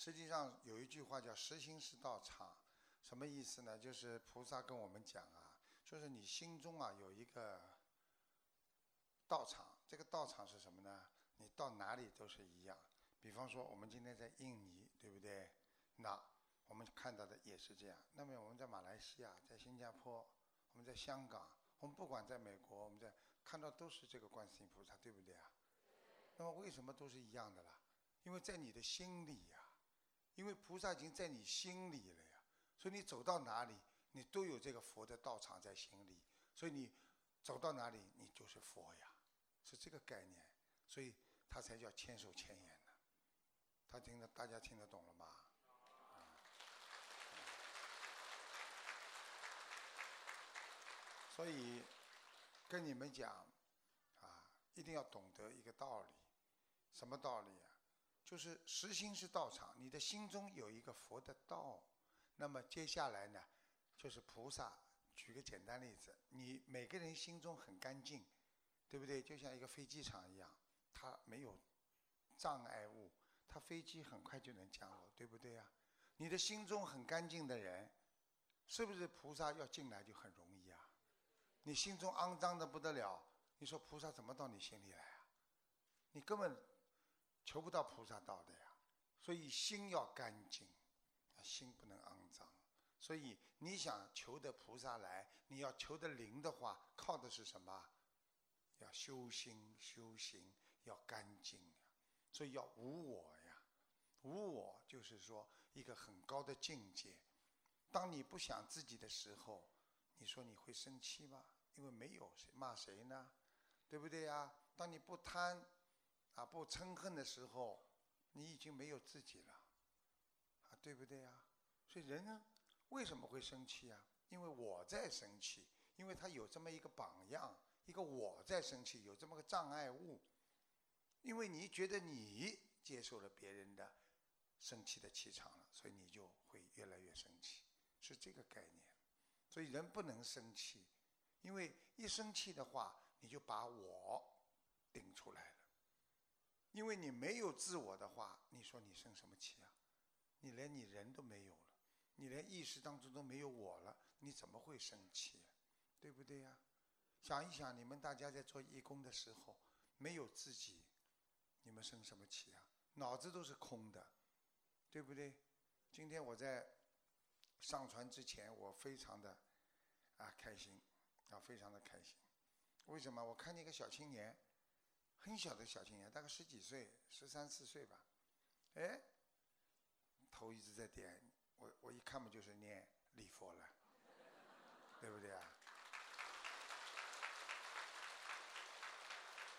实际上有一句话叫“实心是道场”，什么意思呢？就是菩萨跟我们讲啊，就是你心中啊有一个道场，这个道场是什么呢？你到哪里都是一样。比方说，我们今天在印尼，对不对？那我们看到的也是这样。那么我们在马来西亚、在新加坡、我们在香港，我们不管在美国，我们在看到都是这个观世音菩萨，对不对啊？那么为什么都是一样的啦？因为在你的心里呀，因为菩萨已经在你心里了呀，所以你走到哪里，你都有这个佛的道场在心里，所以你走到哪里，你就是佛呀，是这个概念，所以他才叫千手千眼呢。他听得大家听得懂了吗？所以跟你们讲啊，一定要懂得一个道理。什么道理啊？就是实心是道场，你的心中有一个佛的道，那么接下来呢，就是菩萨。举个简单例子，你每个人心中很干净，对不对？就像一个飞机场一样，它没有障碍物，它飞机很快就能降落，对不对呀？你的心中很干净的人，是不是菩萨要进来就很容易啊？你心中肮脏的不得了，你说菩萨怎么到你心里来啊？你根本。求不到菩萨道的呀，所以心要干净，心不能肮脏。所以你想求得菩萨来，你要求得灵的话，靠的是什么？要修心修行，要干净呀。所以要无我呀，无我就是说一个很高的境界。当你不想自己的时候，你说你会生气吗？因为没有谁骂谁呢，对不对呀？当你不贪。啊，不嗔恨的时候，你已经没有自己了，啊，对不对呀？所以人呢，为什么会生气啊？因为我在生气，因为他有这么一个榜样，一个我在生气，有这么个障碍物。因为你觉得你接受了别人的生气的气场了，所以你就会越来越生气，是这个概念。所以人不能生气，因为一生气的话，你就把我顶出来。因为你没有自我的话，你说你生什么气啊？你连你人都没有了，你连意识当中都没有我了，你怎么会生气？对不对呀？想一想，你们大家在做义工的时候，没有自己，你们生什么气啊？脑子都是空的，对不对？今天我在上传之前，我非常的啊开心，啊非常的开心。为什么？我看见一个小青年。很小的小青年，大概十几岁，十三四岁吧。哎，头一直在点，我我一看嘛就是念礼佛了，对不对啊？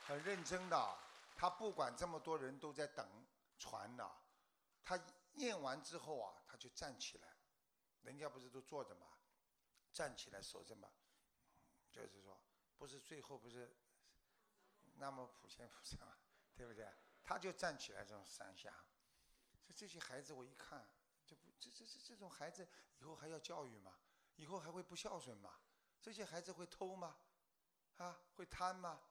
很认真的，他不管这么多人都在等传呢，他念完之后啊，他就站起来，人家不是都坐着嘛，站起来守着嘛，就是说，不是最后不是。那么普贤菩萨，对不对？他就站起来这种三下，这这些孩子我一看，就不这这这这种孩子以后还要教育吗？以后还会不孝顺吗？这些孩子会偷吗？啊，会贪吗？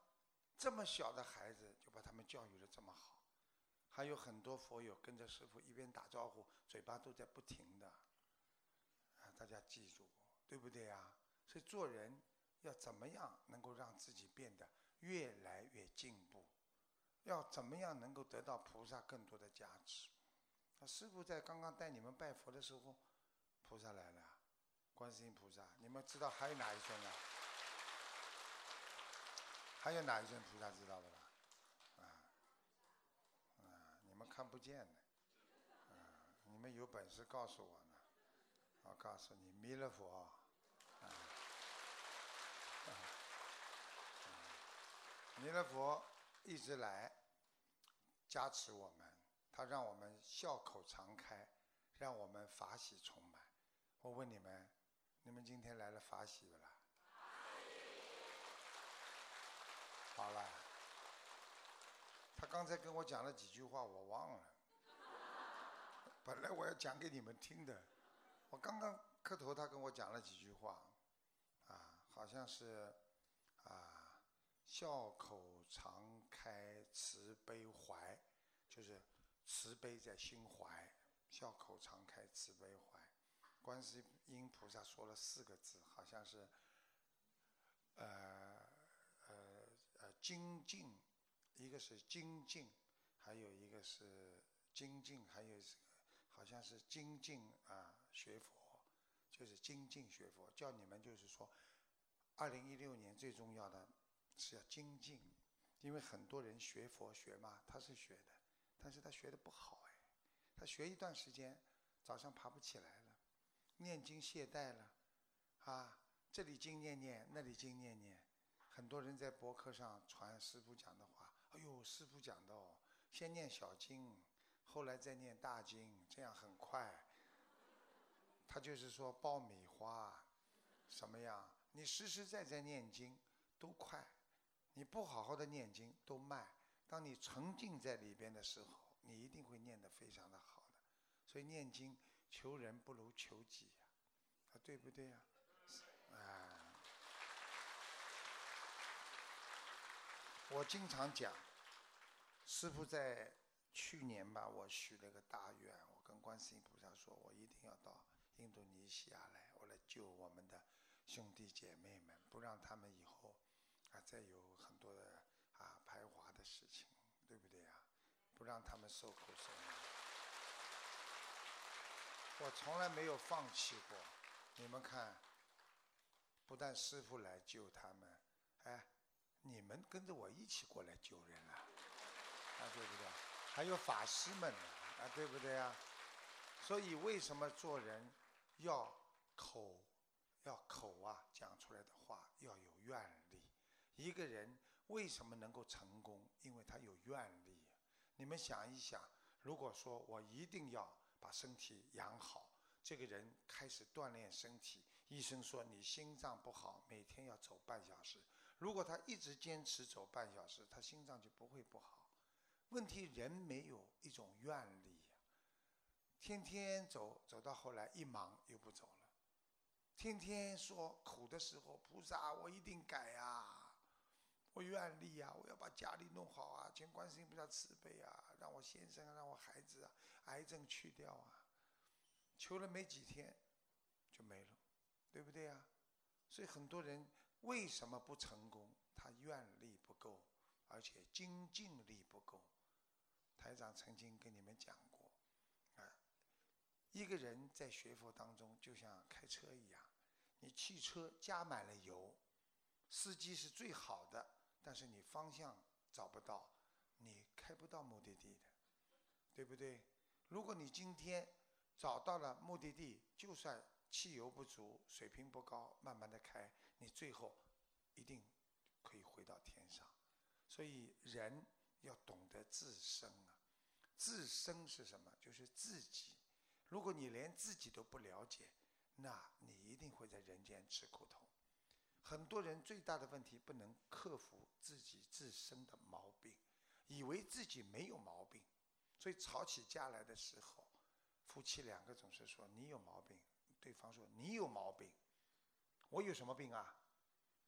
这么小的孩子就把他们教育的这么好，还有很多佛友跟着师傅一边打招呼，嘴巴都在不停的，啊，大家记住，对不对呀？所以做人要怎么样能够让自己变得？越来越进步，要怎么样能够得到菩萨更多的加持？那师傅在刚刚带你们拜佛的时候，菩萨来了，观世音菩萨，你们知道还有哪一尊呢？还有哪一尊菩萨知道的吧？啊，啊，你们看不见的，啊，你们有本事告诉我呢，我告诉你，弥勒佛，弥勒佛一直来加持我们，他让我们笑口常开，让我们法喜充满。我问你们，你们今天来了法喜不啦？好了，他刚才跟我讲了几句话，我忘了。本来我要讲给你们听的，我刚刚磕头，他跟我讲了几句话，啊，好像是。笑口常开，慈悲怀，就是慈悲在心怀，笑口常开，慈悲怀。观世音菩萨说了四个字，好像是，呃呃呃精进，一个是精进，还有一个是精进，还有是好像是精进啊学佛，就是精进学佛，叫你们就是说，二零一六年最重要的是要精进，因为很多人学佛学嘛，他是学的，但是他学的不好哎，他学一段时间，早上爬不起来了。念经懈怠了，啊，这里经念念，那里经念念，很多人在博客上传师傅讲的话，哎呦，师傅讲的哦，先念小经，后来再念大经，这样很快。他就是说爆米花，什么样？你实实在在念经都快，你不好好的念经都慢。当你沉浸在里边的时候，你一定会念得非常的好的。所以念经。求人不如求己呀，啊，对不对呀？啊，我经常讲，师傅在去年吧，我许了个大愿，我跟观世音菩萨说，我一定要到印度尼西亚来，我来救我们的兄弟姐妹们，不让他们以后啊再有很多的啊排华的事情，对不对呀？不让他们受苦受难。我从来没有放弃过，你们看，不但师傅来救他们，哎，你们跟着我一起过来救人了，啊，对不对？还有法师们，啊，对不对啊？所以为什么做人要口要口啊，讲出来的话要有愿？一个人为什么能够成功？因为他有愿力。你们想一想，如果说我一定要。把身体养好，这个人开始锻炼身体。医生说你心脏不好，每天要走半小时。如果他一直坚持走半小时，他心脏就不会不好。问题人没有一种愿力，天天走走到后来一忙又不走了，天天说苦的时候，菩萨我一定改呀，我愿力呀，我要把家里弄好啊，请观世音菩萨慈悲啊，让我先生让我孩子啊。癌症去掉啊，求了没几天就没了，对不对呀？所以很多人为什么不成功？他愿力不够，而且精进力不够。台长曾经跟你们讲过，啊，一个人在学佛当中就像开车一样，你汽车加满了油，司机是最好的，但是你方向找不到，你开不到目的地的，对不对？如果你今天找到了目的地，就算汽油不足、水平不高，慢慢的开，你最后一定可以回到天上。所以人要懂得自身啊，自身是什么？就是自己。如果你连自己都不了解，那你一定会在人间吃苦头。很多人最大的问题不能克服自己自身的毛病，以为自己没有毛病。所以吵起架来的时候，夫妻两个总是说你有毛病，对方说你有毛病，我有什么病啊？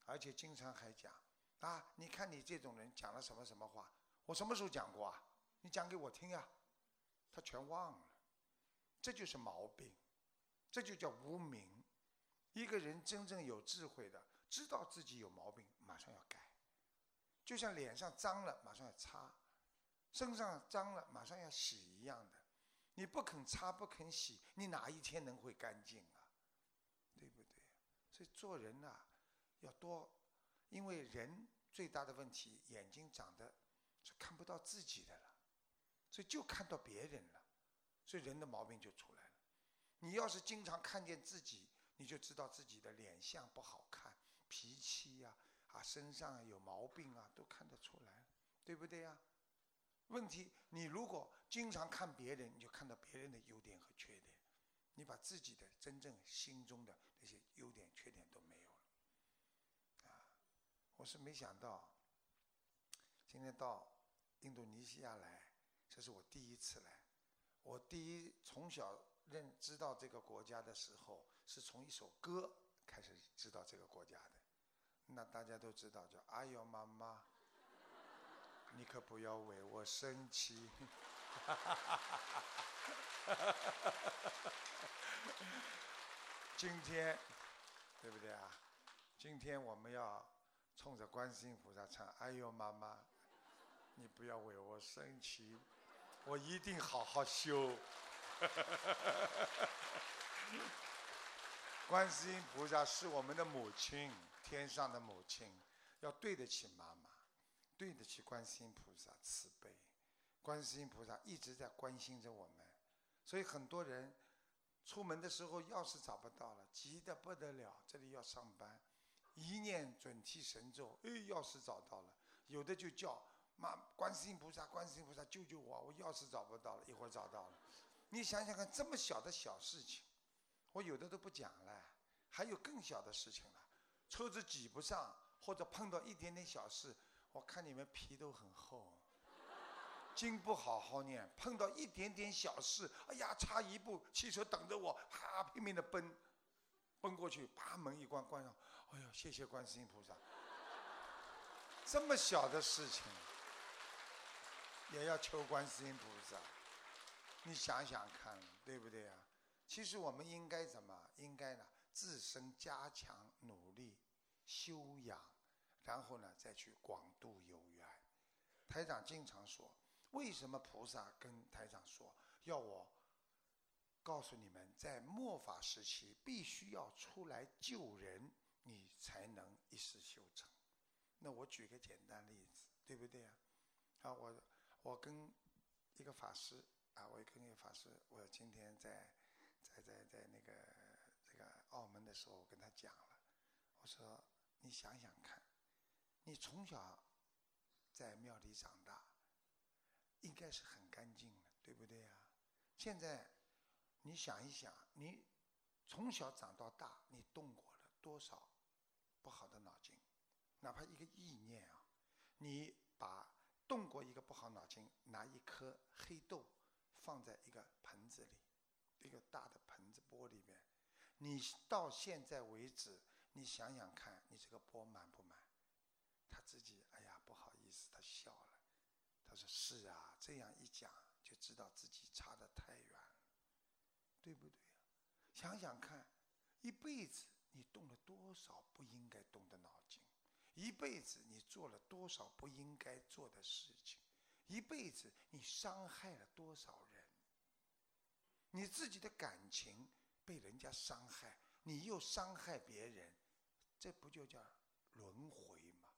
而且经常还讲啊，你看你这种人讲了什么什么话，我什么时候讲过啊？你讲给我听呀，他全忘了，这就是毛病，这就叫无名。一个人真正有智慧的，知道自己有毛病，马上要改，就像脸上脏了，马上要擦。身上脏了，马上要洗一样的，你不肯擦不肯洗，你哪一天能会干净啊？对不对？所以做人呐，要多，因为人最大的问题，眼睛长得是看不到自己的了，所以就看到别人了，所以人的毛病就出来了。你要是经常看见自己，你就知道自己的脸相不好看，脾气呀啊身上有毛病啊都看得出来，对不对呀？问题，你如果经常看别人，你就看到别人的优点和缺点，你把自己的真正心中的那些优点、缺点都没有了。啊，我是没想到，今天到印度尼西亚来，这是我第一次来。我第一从小认知道这个国家的时候，是从一首歌开始知道这个国家的。那大家都知道，叫《哎呦妈妈》。你可不要为我生气。今天，对不对啊？今天我们要冲着观世音菩萨唱：“哎呦，妈妈，你不要为我生气，我一定好好修。”观世音菩萨是我们的母亲，天上的母亲，要对得起妈妈，对得起观世音菩萨慈悲。观世音菩萨一直在关心着我们，所以很多人出门的时候钥匙找不到了，急得不得了。这里要上班，一念准提神咒，哎，钥匙找到了。有的就叫妈，观世音菩萨，观世音菩萨救救我，我钥匙找不到了，一会儿找到了。你想想看，这么小的小事情，我有的都不讲了，还有更小的事情了，车子挤不上，或者碰到一点点小事，我看你们皮都很厚。经不好好念，碰到一点点小事，哎呀，差一步，汽车等着我，啪，拼命的奔，奔过去，把门一关，关上，哎呦，谢谢观世音菩萨。这么小的事情，也要求观世音菩萨，你想想看，对不对呀？其实我们应该怎么？应该呢，自身加强努力修养，然后呢，再去广度有缘。台长经常说。为什么菩萨跟台长说要我告诉你们，在末法时期必须要出来救人，你才能一世修成？那我举个简单例子，对不对啊？啊，我我跟一个法师啊，我跟一个法师，我今天在在在在那个这个澳门的时候，我跟他讲了，我说你想想看，你从小在庙里长大。应该是很干净的，对不对呀？现在你想一想，你从小长到大，你动过了多少不好的脑筋？哪怕一个意念啊，你把动过一个不好脑筋，拿一颗黑豆放在一个盆子里，一个大的盆子钵里面，你到现在为止，你想想看，你这个钵满不满？他自己哎呀，不好意思，他笑了。他说：“是啊，这样一讲就知道自己差得太远了，对不对呀？想想看，一辈子你动了多少不应该动的脑筋，一辈子你做了多少不应该做的事情，一辈子你伤害了多少人，你自己的感情被人家伤害，你又伤害别人，这不就叫轮回吗？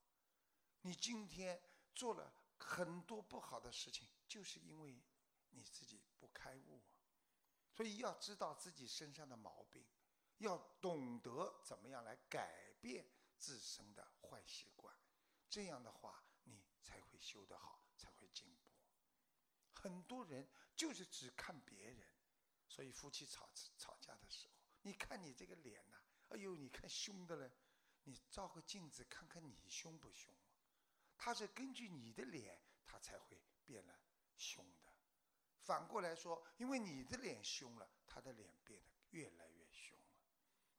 你今天做了。”很多不好的事情，就是因为你自己不开悟，所以要知道自己身上的毛病，要懂得怎么样来改变自身的坏习惯，这样的话你才会修得好，才会进步。很多人就是只看别人，所以夫妻吵吵架的时候，你看你这个脸呐，哎呦，你看凶的嘞，你照个镜子看看你凶不凶。他是根据你的脸，他才会变了凶的。反过来说，因为你的脸凶了，他的脸变得越来越凶了。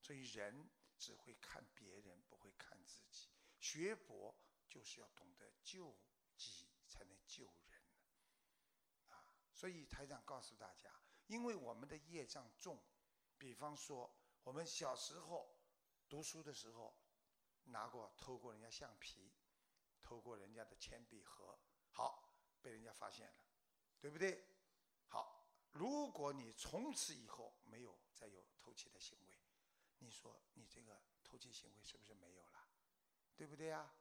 所以人只会看别人，不会看自己。学佛就是要懂得救己，才能救人。啊，所以台长告诉大家，因为我们的业障重，比方说我们小时候读书的时候，拿过偷过人家橡皮。偷过人家的铅笔盒，好，被人家发现了，对不对？好，如果你从此以后没有再有偷窃的行为，你说你这个偷窃行为是不是没有了？对不对呀？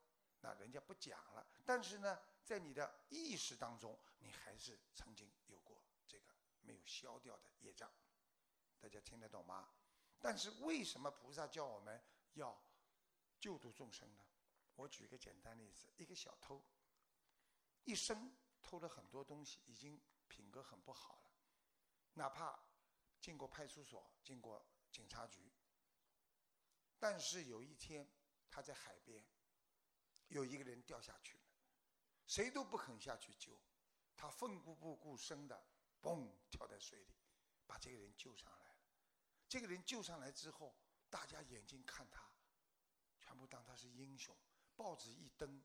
那人家不讲了，但是呢，在你的意识当中，你还是曾经有过这个没有消掉的业障，大家听得懂吗？但是为什么菩萨叫我们要救度众生呢？我举个简单例子，一个小偷，一生偷了很多东西，已经品格很不好了。哪怕进过派出所，进过警察局，但是有一天他在海边，有一个人掉下去了，谁都不肯下去救，他奋不顾身的，嘣跳在水里，把这个人救上来了。这个人救上来之后，大家眼睛看他，全部当他是英雄。报纸一登，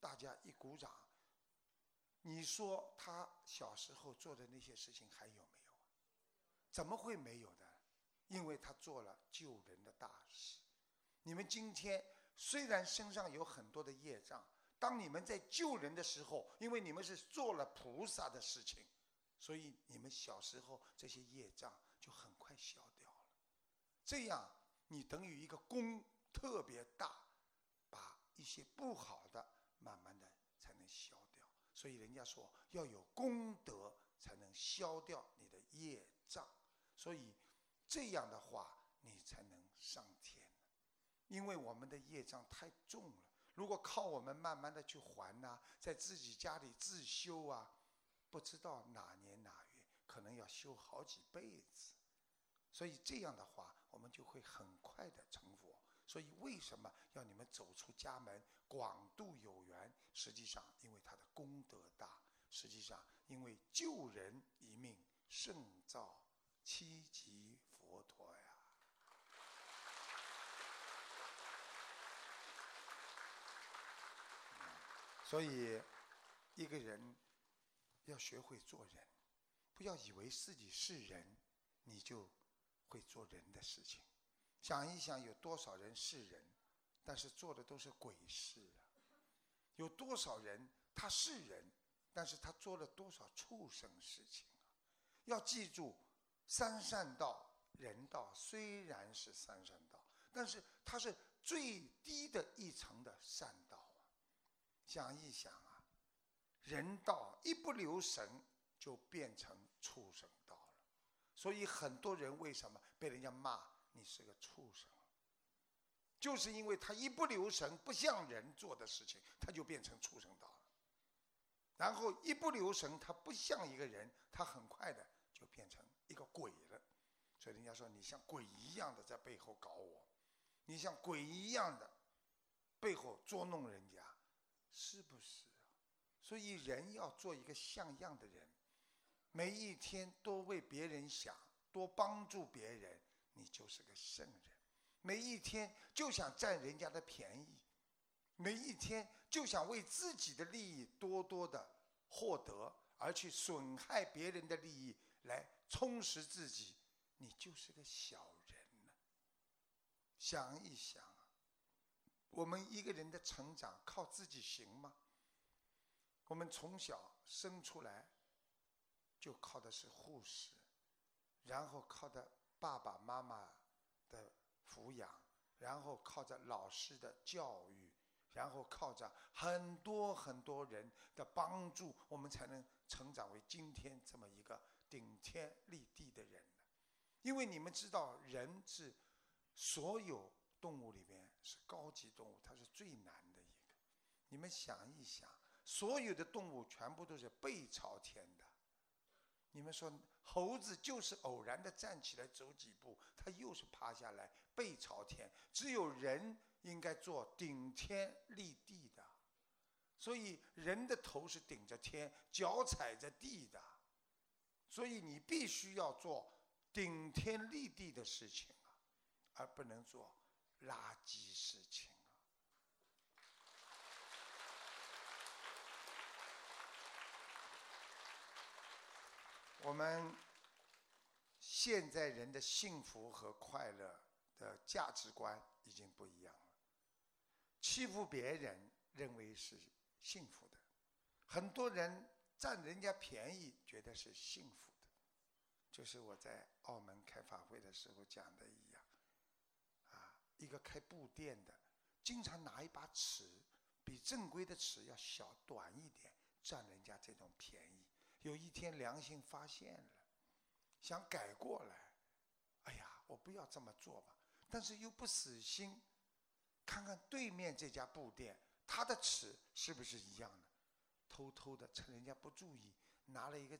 大家一鼓掌，你说他小时候做的那些事情还有没有？怎么会没有的？因为他做了救人的大事。你们今天虽然身上有很多的业障，当你们在救人的时候，因为你们是做了菩萨的事情，所以你们小时候这些业障就很快消掉了。这样你等于一个功特别大，把一些不好的慢慢的才能消掉。所以人家说要有功德才能消掉你的业障。所以这样的话，你才能上天。因为我们的业障太重了，如果靠我们慢慢的去还呐，在自己家里自修啊，不知道哪年哪月，可能要修好几辈子。所以这样的话，我们就会很快的成佛。所以为什么要你们走出家门，广度有缘？实际上，因为他的功德大。实际上，因为救人一命胜造。七级佛陀呀，所以一个人要学会做人，不要以为自己是人，你就会做人的事情。想一想，有多少人是人，但是做的都是鬼事啊？有多少人他是人，但是他做了多少畜生事情啊？要记住。三善道，人道虽然是三善道，但是它是最低的一层的善道啊。想一想啊，人道一不留神就变成畜生道了。所以很多人为什么被人家骂你是个畜生？就是因为他一不留神，不像人做的事情，他就变成畜生道了。然后一不留神，他不像一个人，他很快的就变成。一个鬼了，所以人家说你像鬼一样的在背后搞我，你像鬼一样的背后捉弄人家，是不是？所以人要做一个像样的人，每一天多为别人想，多帮助别人，你就是个圣人。每一天就想占人家的便宜，每一天就想为自己的利益多多的获得，而去损害别人的利益来。充实自己，你就是个小人了。想一想，我们一个人的成长靠自己行吗？我们从小生出来，就靠的是护士，然后靠的爸爸妈妈的抚养，然后靠着老师的教育，然后靠着很多很多人的帮助，我们才能成长为今天这么一个。顶天立地的人因为你们知道，人是所有动物里面是高级动物，它是最难的一个。你们想一想，所有的动物全部都是背朝天的。你们说，猴子就是偶然的站起来走几步，它又是趴下来背朝天。只有人应该做顶天立地的，所以人的头是顶着天，脚踩着地的。所以你必须要做顶天立地的事情啊，而不能做垃圾事情啊。我们现在人的幸福和快乐的价值观已经不一样了。欺负别人认为是幸福的，很多人。占人家便宜，觉得是幸福的，就是我在澳门开法会的时候讲的一样。啊，一个开布店的，经常拿一把尺，比正规的尺要小短一点，占人家这种便宜。有一天良心发现了，想改过来，哎呀，我不要这么做吧，但是又不死心，看看对面这家布店，他的尺是不是一样的？偷偷的趁人家不注意，拿了一个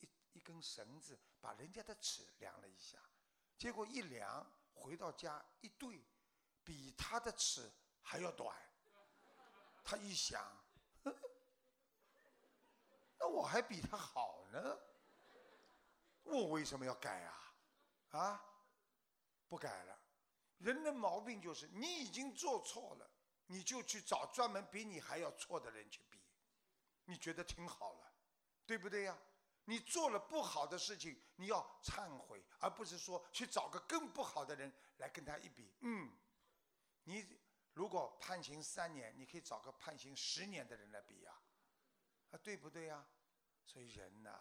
一一根绳子，把人家的尺量了一下，结果一量回到家一对，比他的尺还要短。他一想，那我还比他好呢，我为什么要改啊？啊，不改了。人的毛病就是，你已经做错了，你就去找专门比你还要错的人去比。你觉得挺好了，对不对呀？你做了不好的事情，你要忏悔，而不是说去找个更不好的人来跟他一比。嗯，你如果判刑三年，你可以找个判刑十年的人来比呀，啊对不对呀？所以人呐，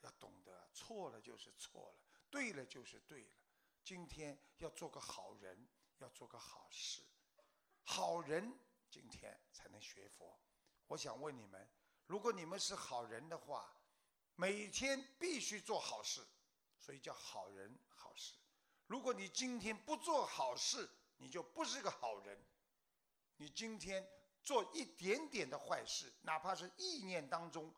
要懂得错了就是错了，对了就是对了。今天要做个好人，要做个好事，好人今天才能学佛。我想问你们，如果你们是好人的话，每天必须做好事，所以叫好人好事。如果你今天不做好事，你就不是个好人。你今天做一点点的坏事，哪怕是意念当中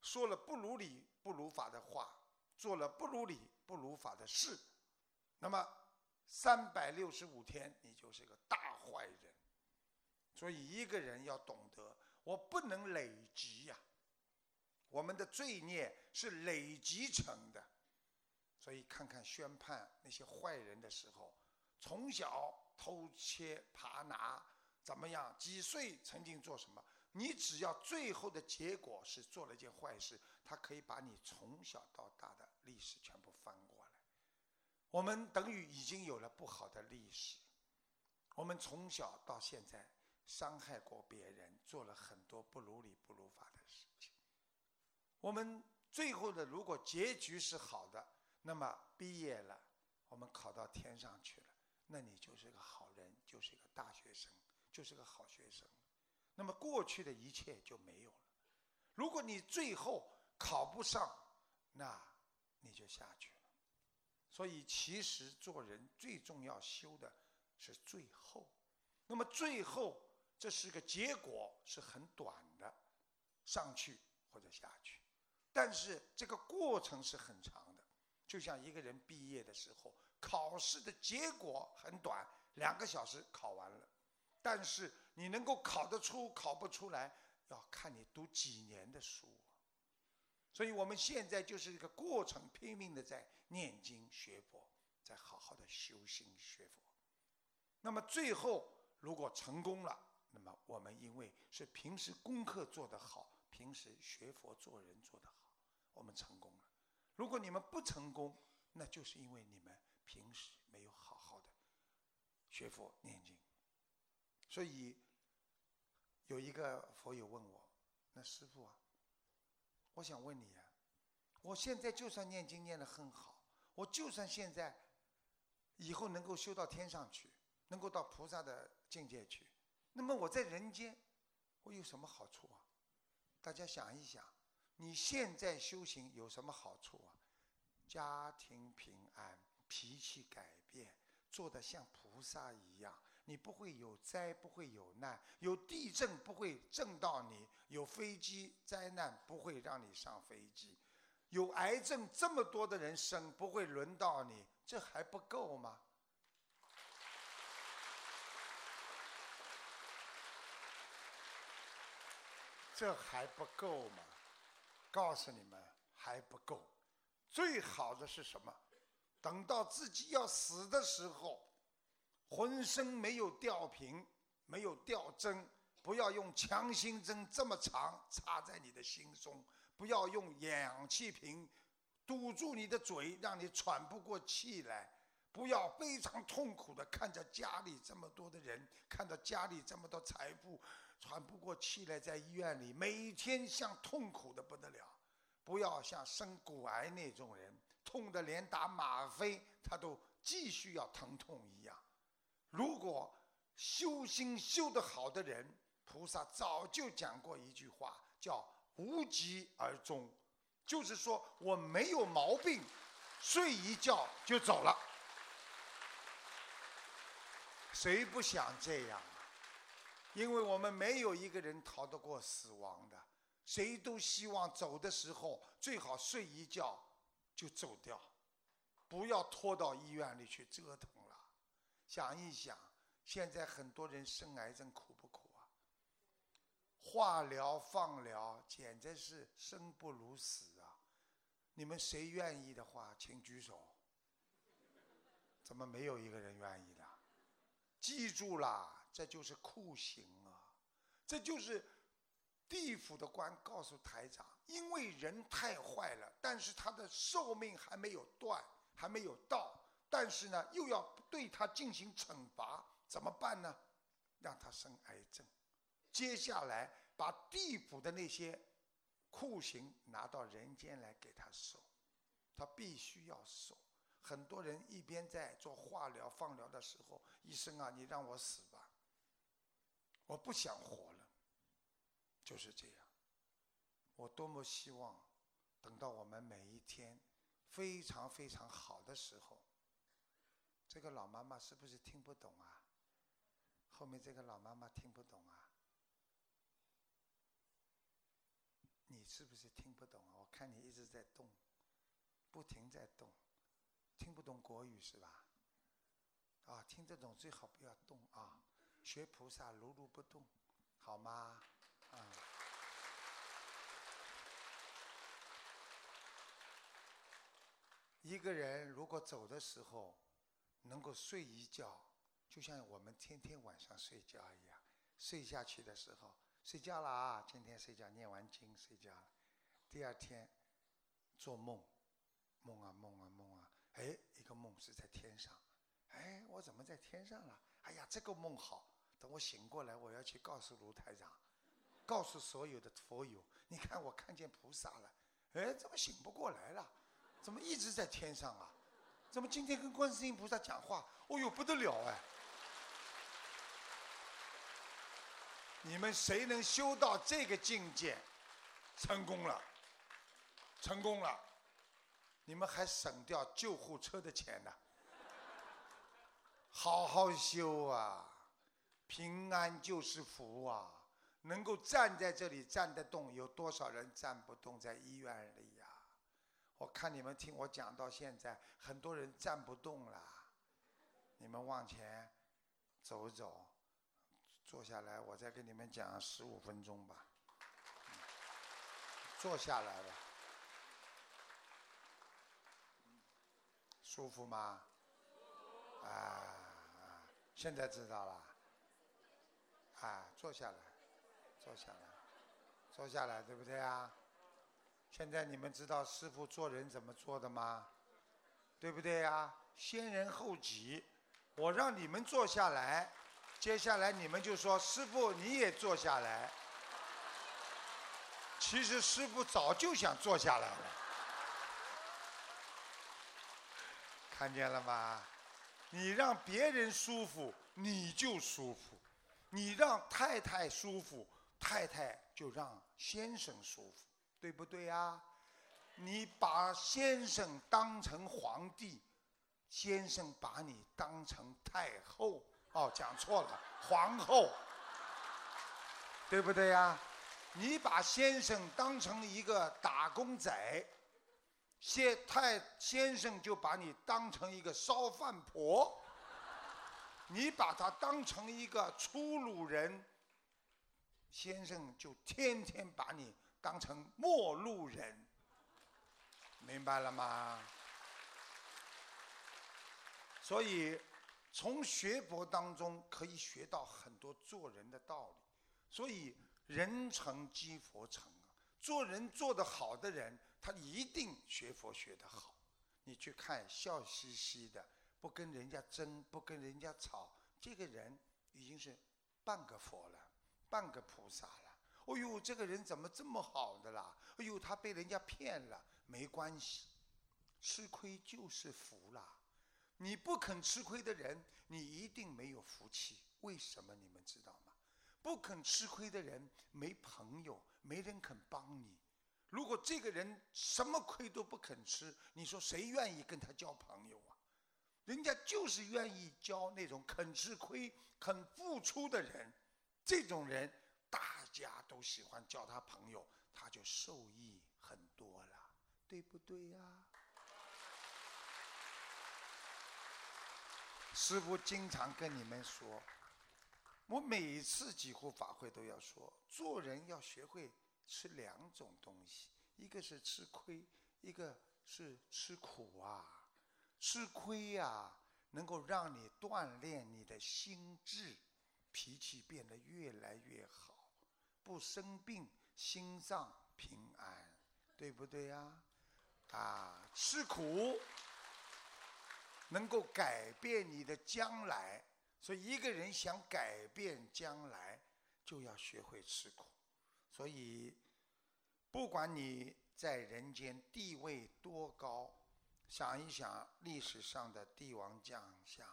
说了不如理不如法的话，做了不如理不如法的事。那么，三百六十五天，你就是个大坏人。所以，一个人要懂得，我不能累积呀。我们的罪孽是累积成的。所以，看看宣判那些坏人的时候，从小偷窃扒拿，怎么样？几岁曾经做什么？你只要最后的结果是做了一件坏事，他可以把你从小到大的历史全部翻过来。我们等于已经有了不好的历史。我们从小到现在伤害过别人，做了很多不如理不如法的事情。我们最后的如果结局是好的，那么毕业了，我们考到天上去了，那你就是个好人，就是一个大学生，就是个好学生。那么过去的一切就没有了。如果你最后考不上，那你就下去了。所以，其实做人最重要修的是最后。那么最后，这是个结果，是很短的，上去或者下去。但是这个过程是很长的。就像一个人毕业的时候，考试的结果很短，两个小时考完了。但是你能够考得出，考不出来，要看你读几年的书。所以我们现在就是一个过程，拼命的在念经学佛，在好好的修心学佛。那么最后如果成功了，那么我们因为是平时功课做得好，平时学佛做人做得好，我们成功了。如果你们不成功，那就是因为你们平时没有好好的学佛念经。所以有一个佛友问我：“那师傅啊？”我想问你呀，我现在就算念经念得很好，我就算现在以后能够修到天上去，能够到菩萨的境界去，那么我在人间，我有什么好处啊？大家想一想，你现在修行有什么好处啊？家庭平安，脾气改变，做的像菩萨一样。你不会有灾，不会有难，有地震不会震到你，有飞机灾难不会让你上飞机，有癌症这么多的人生不会轮到你，这还不够吗？这还不够吗？告诉你们还不够，最好的是什么？等到自己要死的时候。浑身没有吊瓶，没有吊针，不要用强心针这么长插在你的心中，不要用氧气瓶堵住你的嘴，让你喘不过气来，不要非常痛苦的看着家里这么多的人，看到家里这么多财富，喘不过气来，在医院里每天像痛苦的不得了，不要像生骨癌那种人，痛的连打吗啡他都继续要疼痛一样。如果修心修得好的人，菩萨早就讲过一句话，叫“无疾而终”，就是说我没有毛病，睡一觉就走了。谁不想这样啊？因为我们没有一个人逃得过死亡的，谁都希望走的时候最好睡一觉就走掉，不要拖到医院里去折腾。想一想，现在很多人生癌症苦不苦啊？化疗、放疗，简直是生不如死啊！你们谁愿意的话，请举手。怎么没有一个人愿意的？记住啦，这就是酷刑啊！这就是地府的官告诉台长，因为人太坏了，但是他的寿命还没有断，还没有到，但是呢，又要对他进行惩罚，怎么办呢？让他生癌症。接下来把地府的那些酷刑拿到人间来给他受，他必须要受。很多人一边在做化疗、放疗的时候，医生啊，你让我死吧，我不想活了。就是这样，我多么希望等到我们每一天非常非常好的时候，这个老妈妈是不是听不懂啊？后面这个老妈妈听不懂啊？你是不是听不懂啊？我看你一直在动，不停在动，听不懂国语是吧？啊，听得懂最好不要动啊，学菩萨如如不动，好吗？啊，一个人如果走的时候能够睡一觉，就像我们天天晚上睡觉一样，睡下去的时候，睡觉了啊，今天睡觉，念完经睡觉了，第二天做梦，梦啊梦啊梦啊，哎，一个梦是在天上，哎，我怎么在天上了？哎呀，这个梦好，等我醒过来，我要去告诉卢台长。告诉所有的佛友，你看我看见菩萨了，哎，怎么醒不过来了？怎么一直在天上啊？怎么今天跟观世音菩萨讲话？哦呦，不得了哎！你们谁能修到这个境界，成功了，成功了，你们还省掉救护车的钱呢。好好修啊，平安就是福啊。能够站在这里站得动，有多少人站不动在医院里？我看你们听我讲到现在，很多人站不动了。你们往前走走，坐下来，我再跟你们讲十五分钟吧。坐下来了，舒服吗？啊，现在知道了。啊，坐下来。坐下来，坐下来，对不对啊？现在你们知道师傅做人怎么做的吗？对不对呀？先人后己，我让你们坐下来，接下来你们就说师傅你也坐下来。其实师傅早就想坐下来了，看见了吗？你让别人舒服，你就舒服；你让太太舒服。太太就让先生舒服，对不对呀？你把先生当成皇帝，先生把你当成太后，哦，讲错了，皇后，对不对呀？你把先生当成一个打工仔，先太先生就把你当成一个烧饭婆，你把他当成一个粗鲁人。先生就天天把你当成陌路人，明白了吗？所以从学佛当中可以学到很多做人的道理。所以人成即佛成啊，做人做得好的人，他一定学佛学得好。你去看笑嘻嘻的，不跟人家争，不跟人家吵，这个人已经是半个佛了。半个菩萨了，哎呦，这个人怎么这么好的啦？哎呦，他被人家骗了，没关系，吃亏就是福啦。你不肯吃亏的人，你一定没有福气。为什么？你们知道吗？不肯吃亏的人没朋友，没人肯帮你。如果这个人什么亏都不肯吃，你说谁愿意跟他交朋友啊？人家就是愿意交那种肯吃亏、肯付出的人。这种人，家都喜欢交他朋友，他就受益很多了，对不对呀？师傅经常跟你们说，我每次几乎法会都要说，做人要学会吃两种东西，一个是吃亏，一个是吃苦啊。吃亏呀，能够让你锻炼你的心智。脾气变得越来越好，不生病，心脏平安，对不对呀？啊，吃苦能够改变你的将来，所以一个人想改变将来，就要学会吃苦。所以，不管你在人间地位多高，想一想历史上的帝王将相，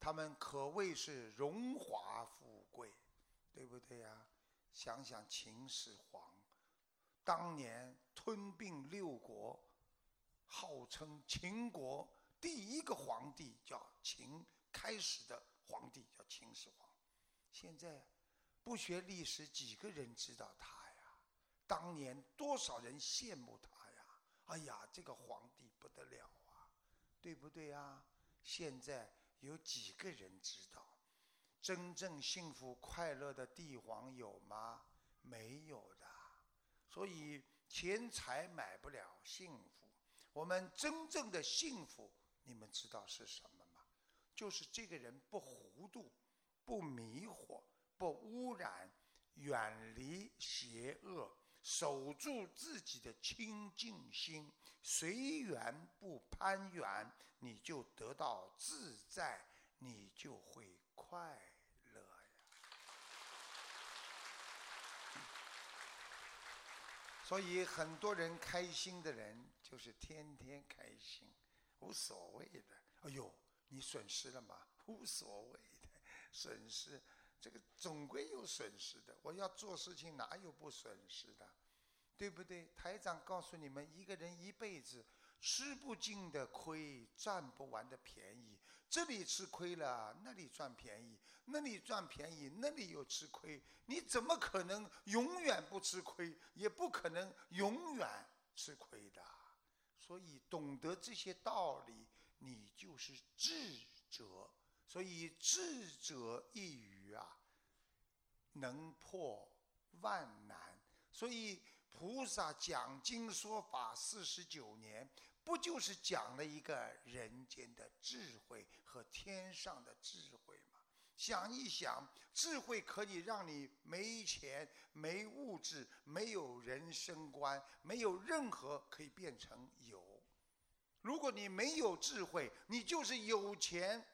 他们可谓是荣华富贵，对不对呀？想想秦始皇，当年吞并六国。号称秦国第一个皇帝叫秦，开始的皇帝叫秦始皇。现在不学历史，几个人知道他呀？当年多少人羡慕他呀？哎呀，这个皇帝不得了啊，对不对呀？现在有几个人知道？真正幸福快乐的帝皇有吗？没有的。所以钱财买不了幸福。我们真正的幸福，你们知道是什么吗？就是这个人不糊涂，不迷惑，不污染，远离邪恶，守住自己的清净心，随缘不攀缘，你就得到自在，你就会快。所以很多人开心的人就是天天开心，无所谓的。哎呦，你损失了吗？无所谓的，损失这个总归有损失的。我要做事情哪有不损失的，对不对？台长告诉你们，一个人一辈子吃不尽的亏，占不完的便宜。这里吃亏了，那里赚便宜；那里赚便宜，那里又吃亏。你怎么可能永远不吃亏？也不可能永远吃亏的。所以懂得这些道理，你就是智者。所以智者一语啊，能破万难。所以菩萨讲经说法四十九年。不就是讲了一个人间的智慧和天上的智慧吗？想一想，智慧可以让你没钱、没物质、没有人生观、没有任何可以变成有。如果你没有智慧，你就是有钱，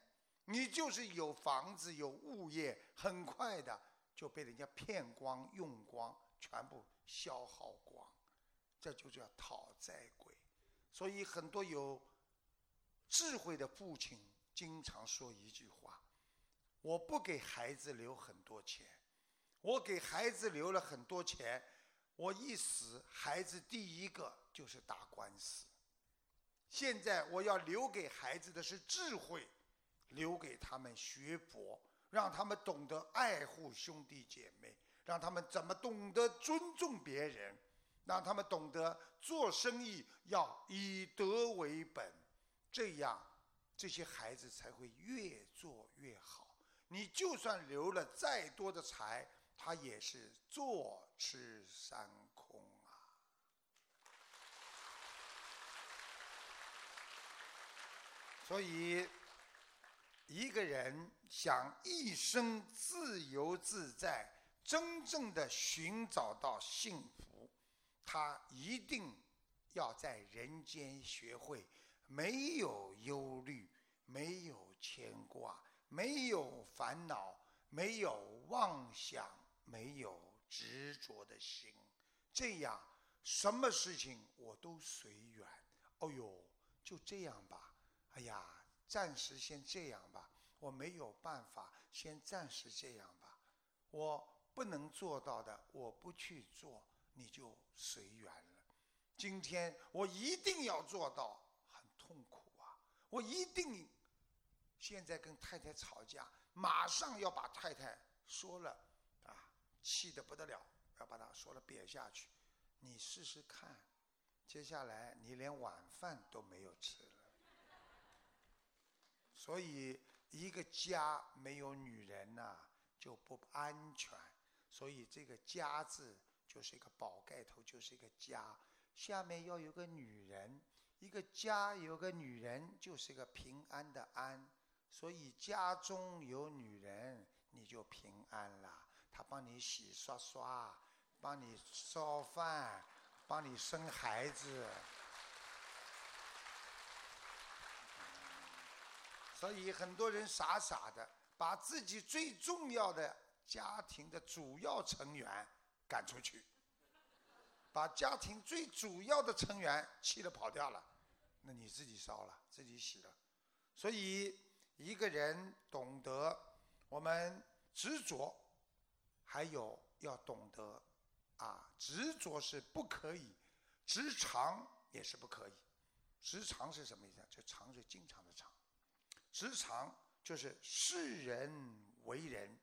你就是有房子、有物业，很快的就被人家骗光、用光，全部消耗光，这就叫讨债。所以，很多有智慧的父亲经常说一句话：“我不给孩子留很多钱，我给孩子留了很多钱，我一死，孩子第一个就是打官司。现在我要留给孩子的是智慧，留给他们学佛，让他们懂得爱护兄弟姐妹，让他们怎么懂得尊重别人。”让他们懂得做生意要以德为本，这样这些孩子才会越做越好。你就算留了再多的财，他也是坐吃山空啊。所以，一个人想一生自由自在，真正的寻找到幸福。他一定要在人间学会没有忧虑、没有牵挂、没有烦恼、没有妄想、没有执着的心，这样什么事情我都随缘。哦呦，就这样吧。哎呀，暂时先这样吧。我没有办法，先暂时这样吧。我不能做到的，我不去做。你就随缘了。今天我一定要做到，很痛苦啊！我一定现在跟太太吵架，马上要把太太说了啊，气得不得了，要把她说了贬下去。你试试看，接下来你连晚饭都没有吃了。所以一个家没有女人呐，就不安全。所以这个家字。就是一个宝盖头，就是一个家。下面要有个女人，一个家有个女人，就是一个平安的安。所以家中有女人，你就平安了。她帮你洗刷刷，帮你烧饭，帮你生孩子。所以很多人傻傻的把自己最重要的家庭的主要成员赶出去，把家庭最主要的成员气得跑掉了，那你自己烧了，自己洗了。所以一个人懂得我们执着，还有要懂得啊，执着是不可以，执长也是不可以。执长是什么意思？这长是经常的长。职场就是世人为人，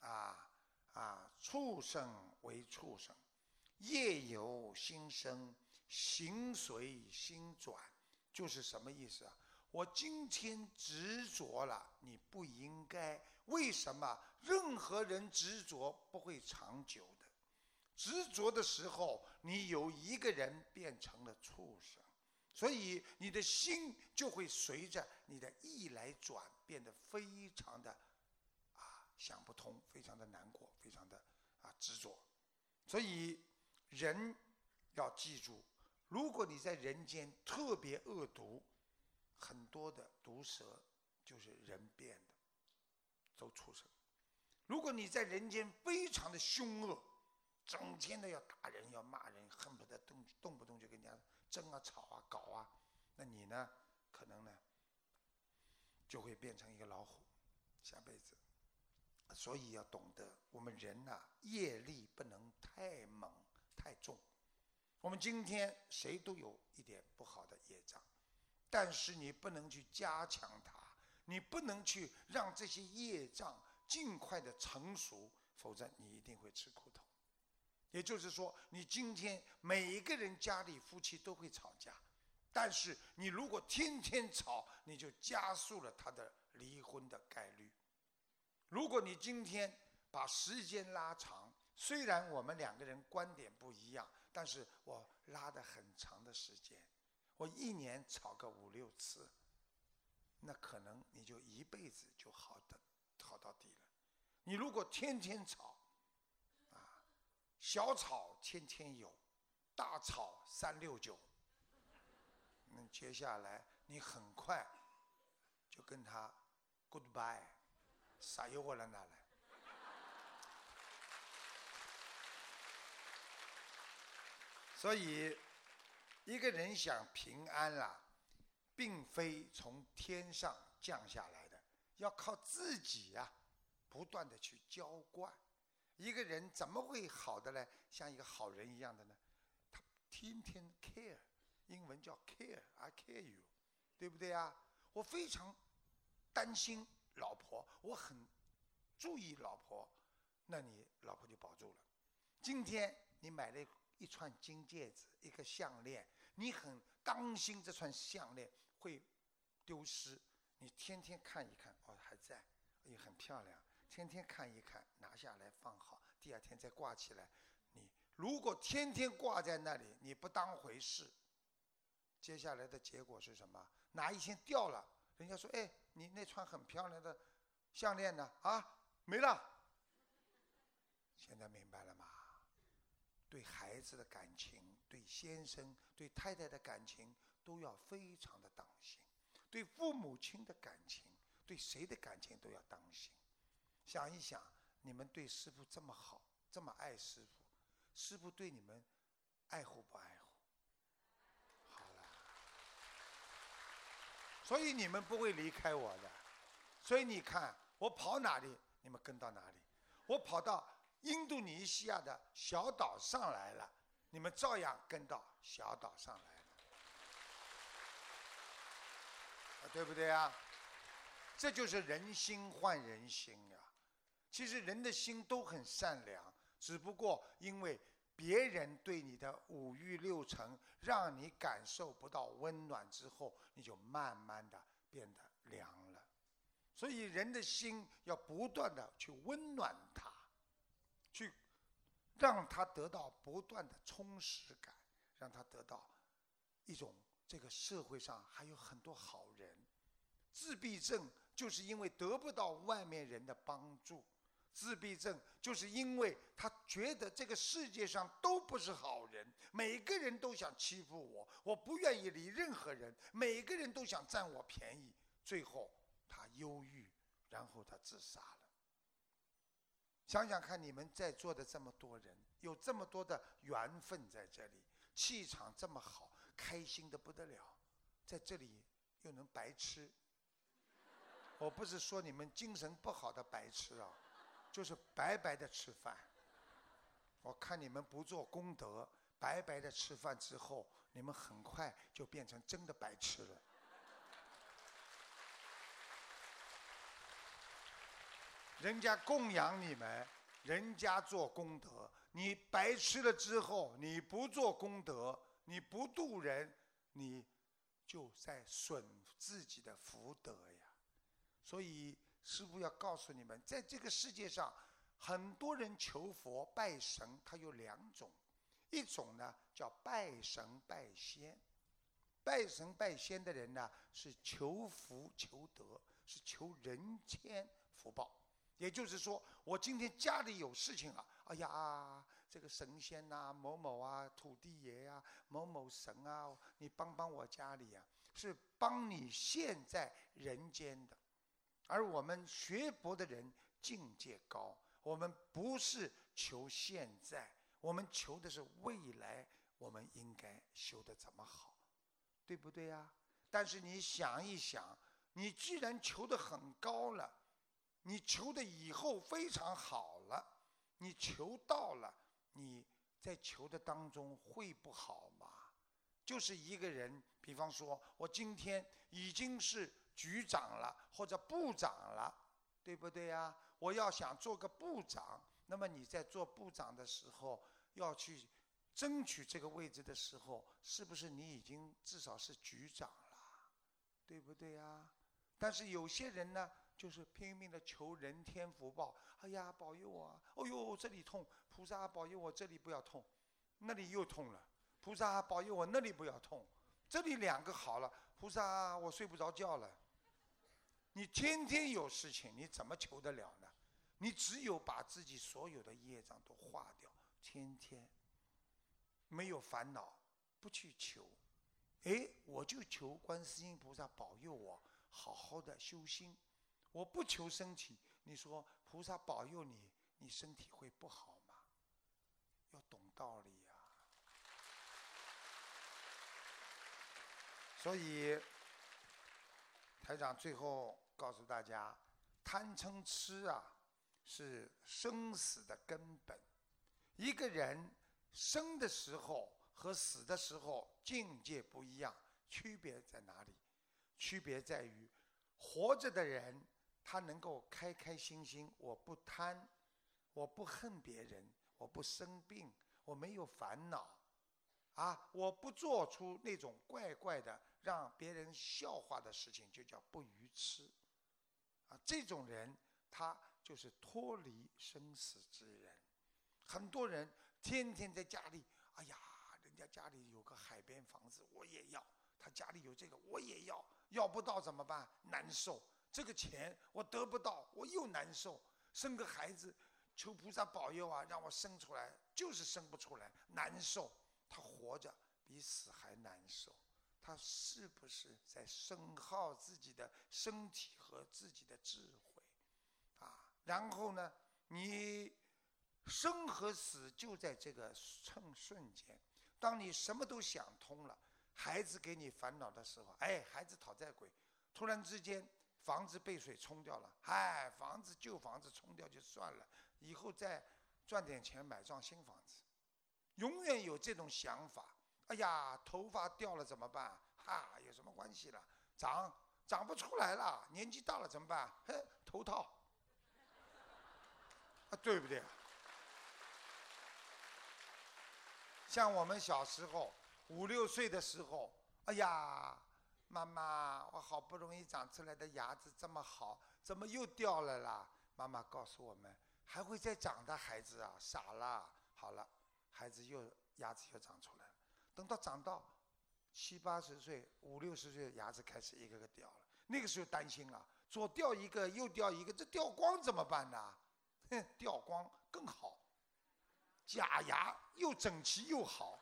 啊啊，畜生为畜生，业由心生，行随心转，就是什么意思啊？我今天执着了，你不应该。为什么？任何人执着不会长久的，执着的时候，你有一个人变成了畜生。所以你的心就会随着你的意来转，变得非常的想不通，非常的难过，非常的啊执着。所以人要记住，如果你在人间特别恶毒，很多的毒蛇就是人变的，都畜生。如果你在人间非常的凶恶，整天的要打人要骂人，恨不得动动不动就跟人家。争啊吵啊搞啊，那你呢？可能呢，就会变成一个老虎，下辈子。所以要懂得，我们人呐，业力不能太猛太重。我们今天谁都有一点不好的业障，但是你不能去加强它，你不能去让这些业障尽快的成熟，否则你一定会吃苦头。也就是说，你今天每一个人家里夫妻都会吵架，但是你如果天天吵，你就加速了他的离婚的概率。如果你今天把时间拉长，虽然我们两个人观点不一样，但是我拉的很长的时间，我一年吵个五六次，那可能你就一辈子就好的好到底了。你如果天天吵，啊小吵天天有，大吵三六九。那接下来你很快就跟他 goodbye，撒油我了拿来。所以一个人想平安啦，并非从天上降下来的，要靠自己呀，不断的去浇灌。一个人怎么会好的呢？像一个好人一样的呢？他天天 care，英文叫 care，I care you，对不对啊？我非常担心老婆，我很注意老婆，那你老婆就保住了。今天你买了一串金戒指，一个项链，你很当心这串项链会丢失，你天天看一看，哦还在，也很漂亮。天天看一看，拿下来放好，第二天再挂起来。你如果天天挂在那里，你不当回事，接下来的结果是什么？哪一天掉了，人家说：“哎，你那串很漂亮的项链呢？啊，没了。”现在明白了吗？对孩子的感情，对先生、对太太的感情，都要非常的当心；对父母亲的感情，对谁的感情都要当心。想一想，你们对师傅这么好，这么爱师傅，师傅对你们爱护不爱护？好了，所以你们不会离开我的。所以你看，我跑哪里，你们跟到哪里。我跑到印度尼西亚的小岛上来了，你们照样跟到小岛上来了，对不对啊？这就是人心换人心呀。其实人的心都很善良，只不过因为别人对你的五欲六尘，让你感受不到温暖之后，你就慢慢的变得凉了。所以人的心要不断的去温暖它，去让他得到不断的充实感，让他得到一种这个社会上还有很多好人。自闭症就是因为得不到外面人的帮助。自闭症就是因为他觉得这个世界上都不是好人，每个人都想欺负我，我不愿意理任何人，每个人都想占我便宜，最后他忧郁，然后他自杀了。想想看，你们在座的这么多人，有这么多的缘分在这里，气场这么好，开心的不得了，在这里又能白吃。我不是说你们精神不好的白痴啊。就是白白的吃饭，我看你们不做功德，白白的吃饭之后，你们很快就变成真的白痴了。人家供养你们，人家做功德，你白吃了之后，你不做功德，你不渡人，你就在损自己的福德呀。所以。师傅要告诉你们，在这个世界上，很多人求佛拜神，他有两种，一种呢叫拜神拜仙，拜神拜仙的人呢是求福求德，是求人间福报。也就是说，我今天家里有事情了，哎呀，这个神仙呐，某某啊，土地爷呀，某某神啊，你帮帮我家里呀，是帮你现在人间的。而我们学佛的人境界高，我们不是求现在，我们求的是未来，我们应该修得怎么好，对不对呀？但是你想一想，你既然求得很高了，你求的以后非常好了，你求到了，你在求的当中会不好吗？就是一个人，比方说我今天已经是。局长了或者部长了，对不对呀？我要想做个部长，那么你在做部长的时候要去争取这个位置的时候，是不是你已经至少是局长了，对不对呀？但是有些人呢，就是拼命的求人天福报，哎呀，保佑我！哦呦，这里痛，菩萨保佑我这里不要痛，那里又痛了，菩萨保佑我那里不要痛，这里两个好了，菩萨我睡不着觉了。你天天有事情，你怎么求得了呢？你只有把自己所有的业障都化掉，天天没有烦恼，不去求。哎，我就求观世音菩萨保佑我好好的修心。我不求身体，你说菩萨保佑你，你身体会不好吗？要懂道理呀。所以台长最后。告诉大家，贪嗔痴啊，是生死的根本。一个人生的时候和死的时候境界不一样，区别在哪里？区别在于，活着的人他能够开开心心，我不贪，我不恨别人，我不生病，我没有烦恼，啊，我不做出那种怪怪的让别人笑话的事情，就叫不愚痴。啊，这种人他就是脱离生死之人。很多人天天在家里，哎呀，人家家里有个海边房子，我也要；他家里有这个，我也要。要不到怎么办？难受。这个钱我得不到，我又难受。生个孩子，求菩萨保佑啊，让我生出来，就是生不出来，难受。他活着比死还难受。他是不是在损耗自己的身体和自己的智慧？啊，然后呢，你生和死就在这个瞬瞬间。当你什么都想通了，孩子给你烦恼的时候，哎，孩子讨债鬼，突然之间房子被水冲掉了，哎，房子旧房子冲掉就算了，以后再赚点钱买幢新房子，永远有这种想法。哎呀，头发掉了怎么办？哈，有什么关系了？长长不出来了，年纪大了怎么办？嘿，头套，啊，对不对？像我们小时候五六岁的时候，哎呀，妈妈，我好不容易长出来的牙齿这么好，怎么又掉了啦？妈妈告诉我们，还会再长的，孩子啊，傻了。好了，孩子又牙齿又长出来了。等到长到七八十岁、五六十岁，牙齿开始一个个掉了。那个时候担心了，左掉一个，右掉一个，这掉光怎么办呢？哼，掉光更好，假牙又整齐又好，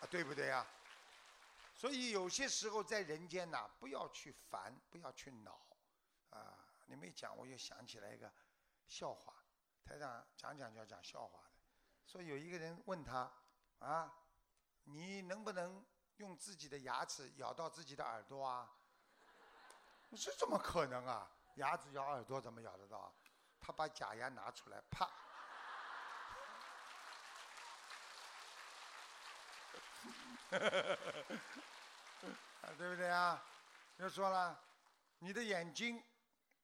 啊，对不对呀？所以有些时候在人间呐，不要去烦，不要去恼，啊，你没讲，我又想起来一个笑话，台长讲讲就要讲笑话，说有一个人问他，啊，你能不能用自己的牙齿咬到自己的耳朵啊？这怎么可能啊？牙齿咬耳朵怎么咬得到？他把假牙拿出来，啪。啊，对不对啊？就说了，你的眼睛，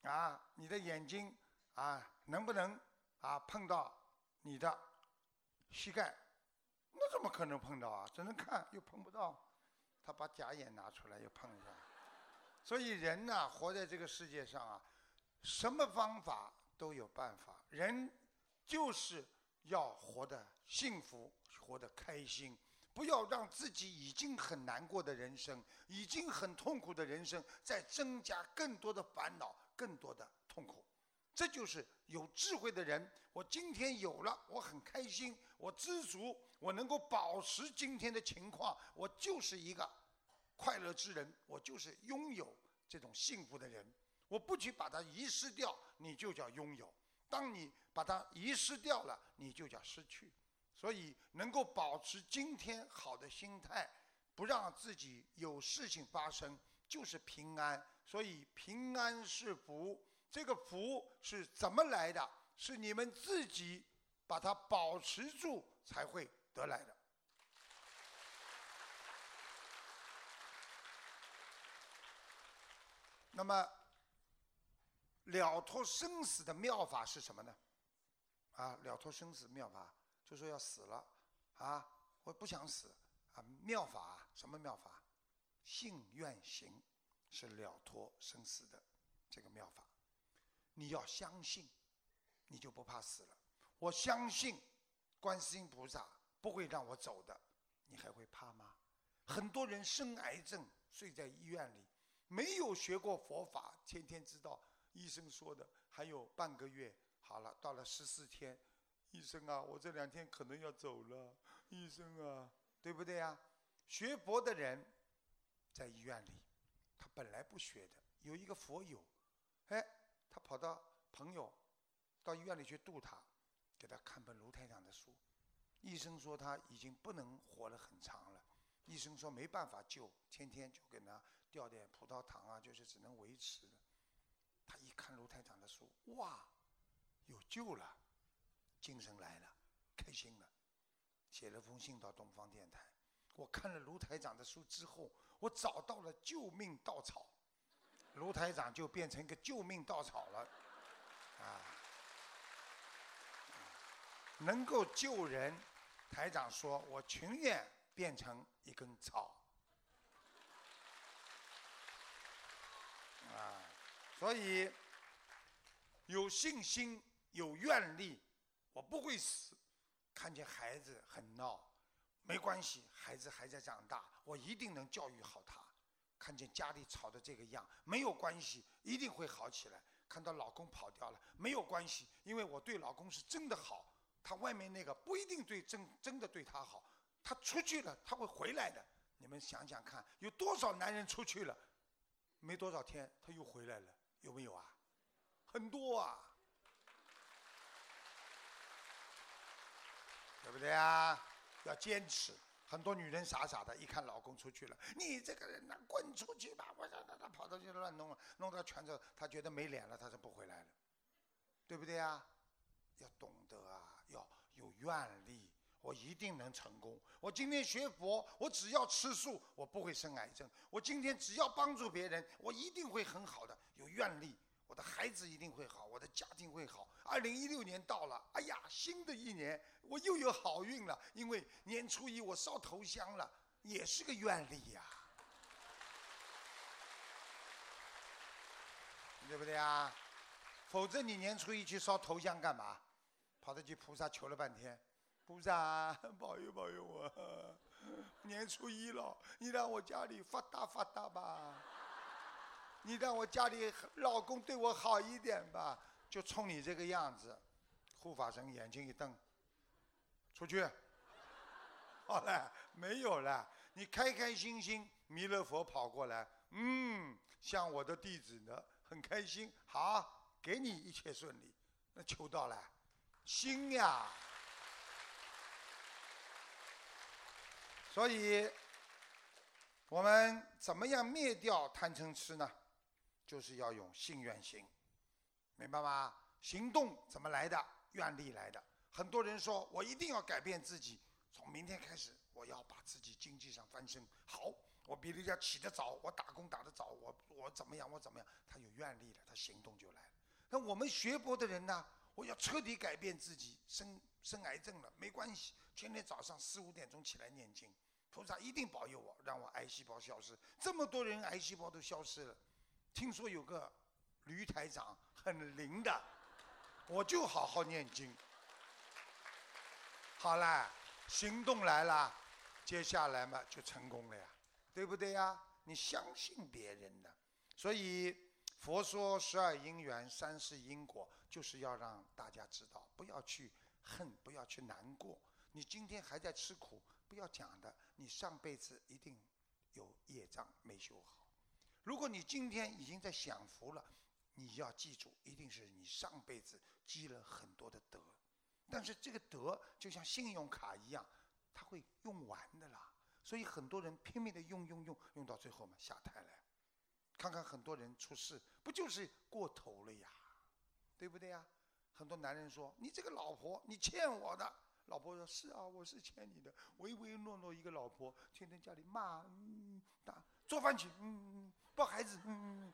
啊，你的眼睛啊，能不能啊碰到你的膝盖？那怎么可能碰到啊？只能看又碰不到。他把假眼拿出来又碰一下。所以人呐，活在这个世界上啊，什么方法都有办法。人就是要活得幸福，活得开心。不要让自己已经很难过的人生，已经很痛苦的人生，再增加更多的烦恼，更多的痛苦。这就是有智慧的人。我今天有了，我很开心，我知足，我能够保持今天的情况，我就是一个快乐之人，我就是拥有这种幸福的人。我不去把它遗失掉，你就叫拥有；当你把它遗失掉了，你就叫失去。所以，能够保持今天好的心态，不让自己有事情发生，就是平安。所以，平安是福。这个福是怎么来的？是你们自己把它保持住才会得来的。那么，了脱生死的妙法是什么呢？啊，了脱生死妙法。就说要死了，啊，我不想死，啊，妙法什么妙法？信愿行是了脱生死的这个妙法。你要相信，你就不怕死了。我相信观世音菩萨不会让我走的，你还会怕吗？很多人生癌症睡在医院里，没有学过佛法，天天知道医生说的，还有半个月好了，到了十四天。医生啊，我这两天可能要走了。医生啊，对不对呀？学佛的人在医院里，他本来不学的。有一个佛友，哎，他跑到朋友到医院里去度他，给他看本卢台长的书。医生说他已经不能活了很长了。医生说没办法救，天天就给他吊点葡萄糖啊，就是只能维持的。他一看卢台长的书，哇，有救了。精神来了，开心了，写了封信到东方电台。我看了卢台长的书之后，我找到了救命稻草，卢台长就变成一个救命稻草了，啊，能够救人，台长说我情愿变成一根草，啊，所以有信心，有愿力。我不会死，看见孩子很闹，没关系，孩子还在长大，我一定能教育好他。看见家里吵的这个样，没有关系，一定会好起来。看到老公跑掉了，没有关系，因为我对老公是真的好，他外面那个不一定对真真的对他好，他出去了他会回来的。你们想想看，有多少男人出去了，没多少天他又回来了，有没有啊？很多啊。对不对啊？要坚持。很多女人傻傻的，一看老公出去了，你这个人呐，滚出去吧！我让他他跑到去乱弄了，弄到全都，他觉得没脸了，他就不回来了，对不对啊？要懂得啊，要有愿力，我一定能成功。我今天学佛，我只要吃素，我不会生癌症。我今天只要帮助别人，我一定会很好的。有愿力，孩子一定会好，我的家庭会好。二零一六年到了，哎呀，新的一年我又有好运了，因为年初一我烧头香了，也是个愿力呀，对不对啊？否则你年初一去烧头香干嘛？跑到去菩萨求了半天，菩萨保佑保佑我，年初一了，你让我家里发达发达吧。你让我家里老公对我好一点吧，就冲你这个样子。护法神眼睛一瞪，出去。好了，没有了。你开开心心，弥勒佛跑过来，嗯，像我的弟子呢，很开心。好，给你一切顺利。那求到了，心呀。所以，我们怎么样灭掉贪嗔痴呢？就是要用信愿行，明白吗？行动怎么来的？愿力来的。很多人说我一定要改变自己。从明天开始，我要把自己经济上翻身。好，我比人家起得早，我打工打得早，我我怎么样？我怎么样？他有愿力了，他行动就来了。那我们学佛的人呢？我要彻底改变自己，生生癌症了没关系，天天早上四五点钟起来念经，菩萨一定保佑我，让我癌细胞消失。这么多人癌细胞都消失了，听说有个驴台长很灵的，我就好好念经。好了。行动来了，接下来嘛就成功了呀，对不对呀？你相信别人的，所以佛说十二因缘三世因果，就是要让大家知道，不要去恨，不要去难过。你今天还在吃苦，不要讲的，你上辈子一定有业障没修好。如果你今天已经在享福了，你要记住，一定是你上辈子积了很多的德。但是这个德就像信用卡一样，它会用完的啦。所以很多人拼命的用用用，用到最后嘛下台了。看看很多人出事，不就是过头了呀？对不对呀？很多男人说：“你这个老婆，你欠我的。”老婆说：“是啊，我是欠你的。”唯唯诺诺一个老婆，天天家里骂、打、做饭去、嗯嗯抱孩子、嗯，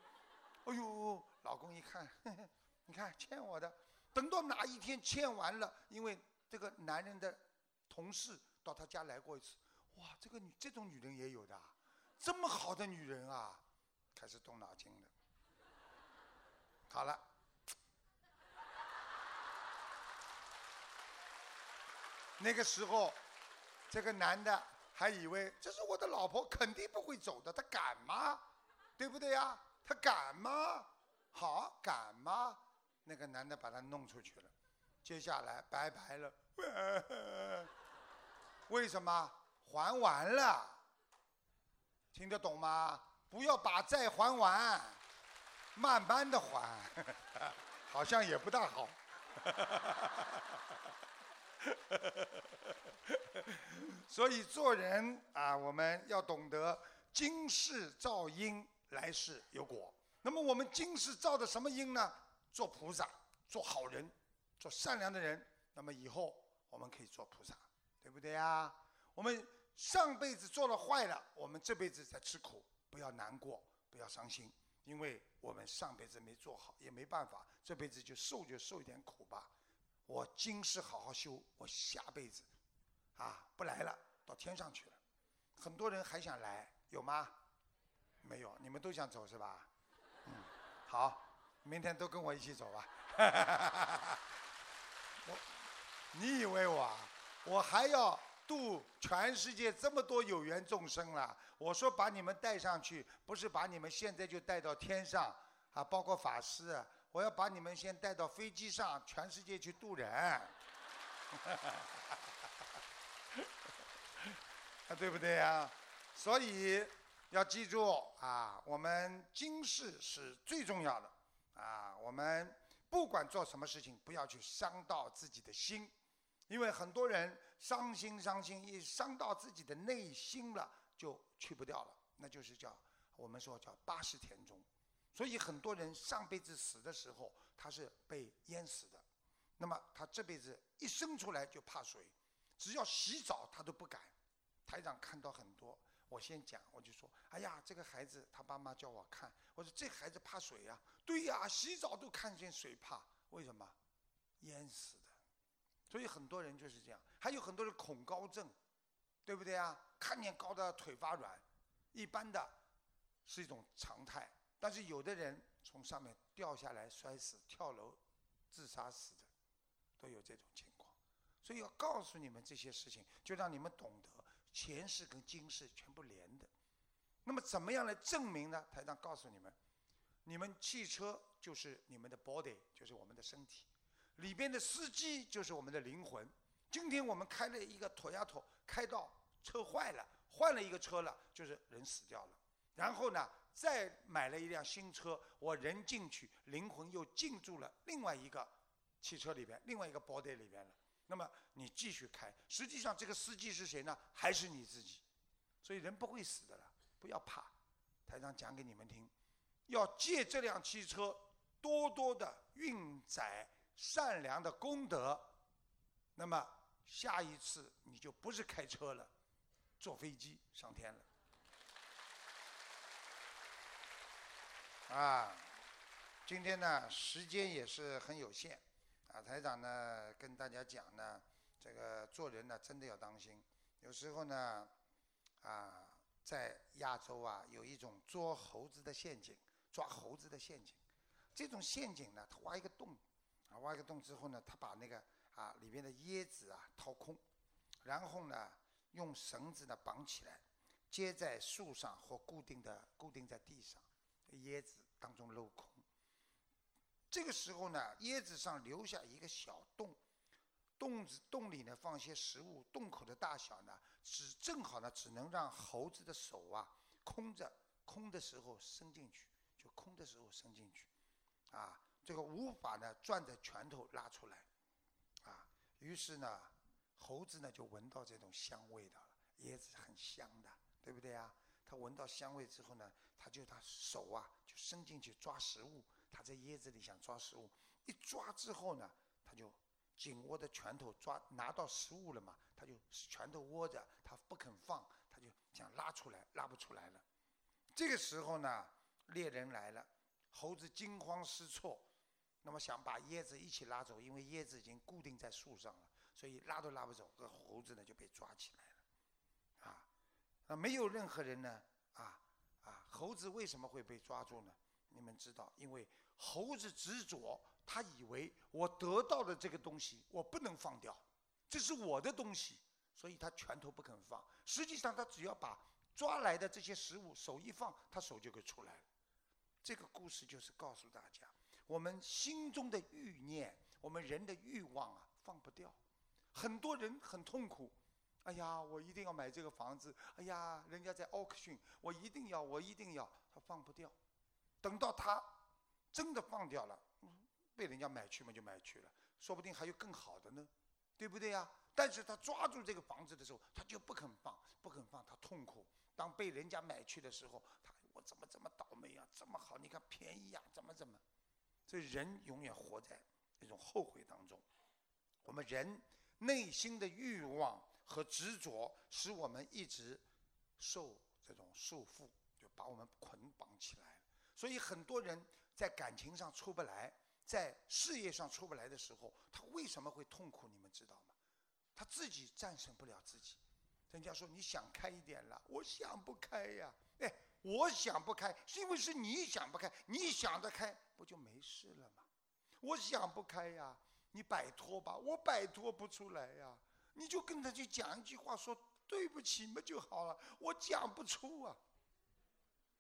哎呦，老公一看，你看欠我的。等到哪一天欠完了，因为这个男人的同事到他家来过一次，哇，这个女这种女人也有的，这么好的女人啊，开始动脑筋了。好了，那个时候，这个男的还以为这是我的老婆，肯定不会走的，他敢吗？对不对呀？他敢吗？好，敢吗？那个男的把他弄出去了，接下来拜拜了。为什么还完了？听得懂吗？不要把债还完，慢慢的还，好像也不大好。所以做人啊，我们要懂得今世造因，来世有果。那么我们今世造的什么因呢？做菩萨，做好人，做善良的人，那么以后我们可以做菩萨，对不对呀？我们上辈子做了坏了，我们这辈子在吃苦，不要难过，不要伤心，因为我们上辈子没做好，也没办法，这辈子就受就受一点苦吧。我今世好好修，我下辈子，啊，不来了，到天上去了。很多人还想来，有吗？没有，你们都想走是吧？嗯，好。明天都跟我一起走吧。我，你以为我，我还要度全世界这么多有缘众生了？我说把你们带上去，不是把你们现在就带到天上啊，包括法师，我要把你们先带到飞机上，全世界去渡人。啊，对不对呀？所以要记住啊，我们今世是最重要的。啊，我们不管做什么事情，不要去伤到自己的心，因为很多人伤心伤心，一伤到自己的内心了，就去不掉了，那就是叫我们说叫八十田中。所以很多人上辈子死的时候，他是被淹死的，那么他这辈子一生出来就怕水，只要洗澡他都不敢。台长看到很多。我先讲，我就说，哎呀，这个孩子他爸妈叫我看，我说这孩子怕水呀，对呀，洗澡都看见水怕，为什么？淹死的。所以很多人就是这样，还有很多人恐高症，对不对啊？看见高的腿发软，一般的是一种常态，但是有的人从上面掉下来摔死、跳楼自杀死的，都有这种情况。所以要告诉你们这些事情，就让你们懂得。前世跟今世全部连的，那么怎么样来证明呢？台上告诉你们，你们汽车就是你们的 body，就是我们的身体，里边的司机就是我们的灵魂。今天我们开了一个拖丫拖，开到车坏了，换了一个车了，就是人死掉了。然后呢，再买了一辆新车，我人进去，灵魂又进驻了另外一个汽车里边，另外一个 body 里边了。那么你继续开，实际上这个司机是谁呢？还是你自己。所以人不会死的了，不要怕。台长讲给你们听，要借这辆汽车多多的运载善良的功德，那么下一次你就不是开车了，坐飞机上天了。啊，今天呢时间也是很有限，啊台长呢跟大家讲呢，这个做人呢真的要当心，有时候呢。啊，在亚洲啊，有一种捉猴子的陷阱，抓猴子的陷阱。这种陷阱呢，他挖一个洞，啊，挖一个洞之后呢，他把那个啊里面的椰子啊掏空，然后呢用绳子呢绑起来，接在树上或固定的固定在地上，椰子当中镂空。这个时候呢，椰子上留下一个小洞。洞子洞里呢放些食物，洞口的大小呢，只正好呢，只能让猴子的手啊空着，空的时候伸进去，就空的时候伸进去，啊，这个无法呢攥着拳头拉出来，啊，于是呢，猴子呢就闻到这种香味道了，椰子很香的，对不对啊？闻到香味之后呢，他就他手啊就伸进去抓食物，他在椰子里想抓食物，一抓之后呢，他就。紧握的拳头抓拿到食物了嘛，他就拳头握着，他不肯放，他就想拉出来，拉不出来了。这个时候呢，猎人来了，猴子惊慌失措，那么想把椰子一起拉走，因为椰子已经固定在树上了，所以拉都拉不走，这猴子呢就被抓起来了。啊，没有任何人呢，啊啊，猴子为什么会被抓住呢？你们知道，因为猴子执着。他以为我得到的这个东西我不能放掉，这是我的东西，所以他拳头不肯放。实际上他只要把抓来的这些食物手一放，他手就给出来了。这个故事就是告诉大家，我们心中的欲念，我们人的欲望啊，放不掉。很多人很痛苦，哎呀，我一定要买这个房子，哎呀，人家在 auction，我一定要，我一定要，他放不掉。等到他真的放掉了。被人家买去嘛，就买去了，说不定还有更好的呢，对不对呀？但是他抓住这个房子的时候，他就不肯放，不肯放，他痛苦。当被人家买去的时候，他我怎么这么倒霉啊？这么好，你看便宜呀，怎么怎么？所以人永远活在一种后悔当中。我们人内心的欲望和执着，使我们一直受这种束缚，就把我们捆绑起来。所以很多人在感情上出不来。在事业上出不来的时候，他为什么会痛苦？你们知道吗？他自己战胜不了自己。人家说你想开一点了，我想不开呀。哎，我想不开，是因为是你想不开。你想得开，不就没事了吗？我想不开呀，你摆脱吧，我摆脱不出来呀。你就跟他去讲一句话，说对不起嘛就好了。我讲不出啊，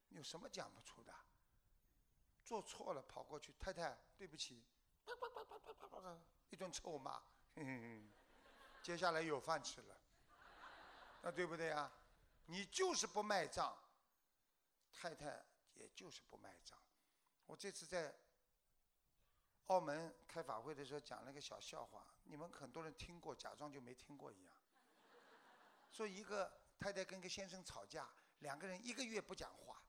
有什么讲不出的？做错了，跑过去，太太，对不起，啪啪啪啪啪啪啪一顿臭骂，接下来有饭吃了，那对不对啊？你就是不卖账，太太也就是不卖账。我这次在澳门开法会的时候讲了个小笑话，你们很多人听过，假装就没听过一样。说一个太太跟个先生吵架，两个人一个月不讲话，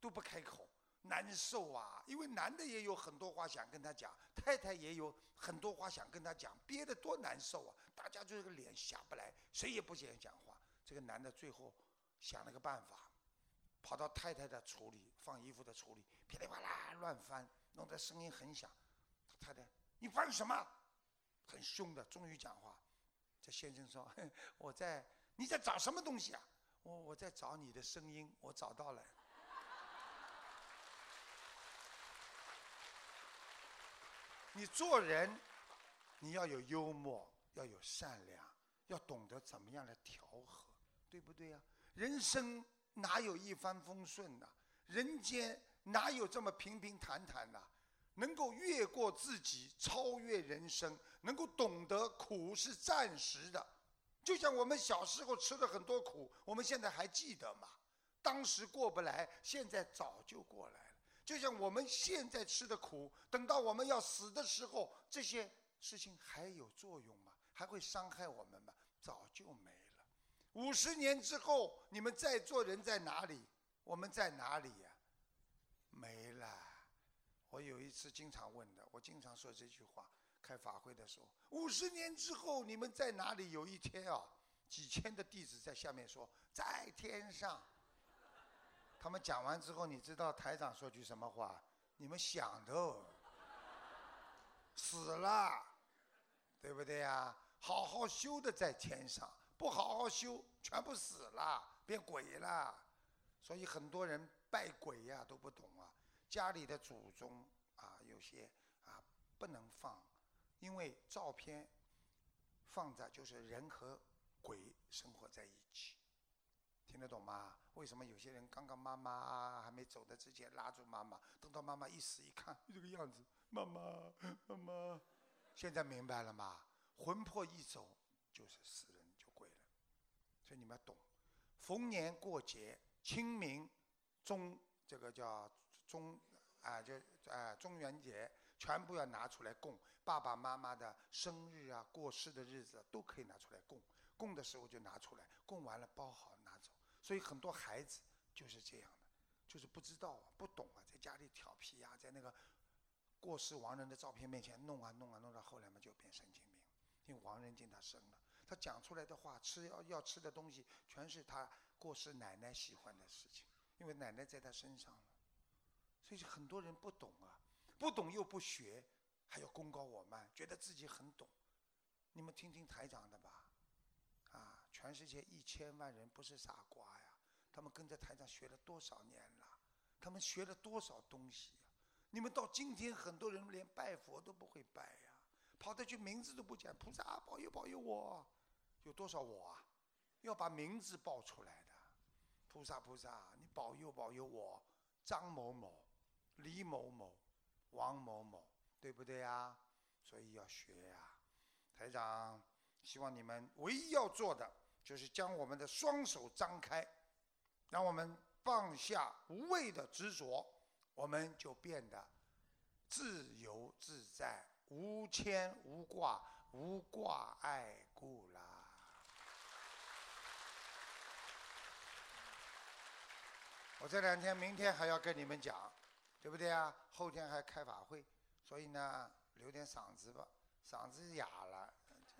都不开口。难受啊，因为男的也有很多话想跟他讲，太太也有很多话想跟他讲，憋得多难受啊！大家就这个脸下不来，谁也不想讲话。这个男的最后想了个办法，跑到太太的橱里放衣服的橱里，噼里啪啦乱翻，弄得声音很响。太太，你翻什么？很凶的，终于讲话。这先生说：“ 我在，你在找什么东西啊？我我在找你的声音，我找到了。”你做人，你要有幽默，要有善良，要懂得怎么样来调和，对不对呀？人生哪有一帆风顺呐？人间哪有这么平平坦坦的？能够越过自己，超越人生，能够懂得苦是暂时的。就像我们小时候吃了很多苦，我们现在还记得吗？当时过不来，现在早就过来了。就像我们现在吃的苦，等到我们要死的时候，这些事情还有作用吗？还会伤害我们吗？早就没了。五十年之后，你们在座人在哪里？我们在哪里呀？我有一次经常问的，我经常说这句话。开法会的时候，五十年之后你们在哪里？有一天啊，几千的弟子在下面说，在天上。他们讲完之后，你知道台长说句什么话？你们想的，死了，对不对呀？好好修的在天上，不好好修，全部死了，变鬼了。所以很多人拜鬼呀都不懂啊，家里的祖宗啊，有些啊不能放。因为照片放着就是人和鬼生活在一起，听得懂吗？为什么有些人刚刚妈妈还没走的之前拉住妈妈，等到妈妈一死一看就这个样子，妈妈妈妈，现在明白了吗？魂魄一走就是死人就鬼了，所以你们要懂。逢年过节，清明、中这个叫中啊，就啊中元节。全部要拿出来供爸爸妈妈的生日啊，过世的日子都可以拿出来供。供的时候就拿出来，供完了包好拿走。所以很多孩子就是这样的，就是不知道啊，不懂啊，在家里调皮呀，在那个过世亡人的照片面前弄啊弄啊弄到后来嘛就变神经病，因为亡人进他生了，他讲出来的话，吃要要吃的东西全是他过世奶奶喜欢的事情，因为奶奶在他身上了，所以很多人不懂啊。不懂又不学，还要功高我慢，觉得自己很懂。你们听听台长的吧，啊，全世界一千万人不是傻瓜呀，他们跟着台长学了多少年了，他们学了多少东西？你们到今天很多人连拜佛都不会拜呀，跑的去名字都不讲，菩萨保佑保佑我，有多少我啊？要把名字报出来的，菩萨菩萨，你保佑保佑我，张某某，李某某。王某某，对不对呀？所以要学呀，台长，希望你们唯一要做的就是将我们的双手张开，让我们放下无谓的执着，我们就变得自由自在、无牵无挂、无挂碍故啦。我这两天、明天还要跟你们讲。对不对啊？后天还开法会，所以呢，留点嗓子吧，嗓子哑了。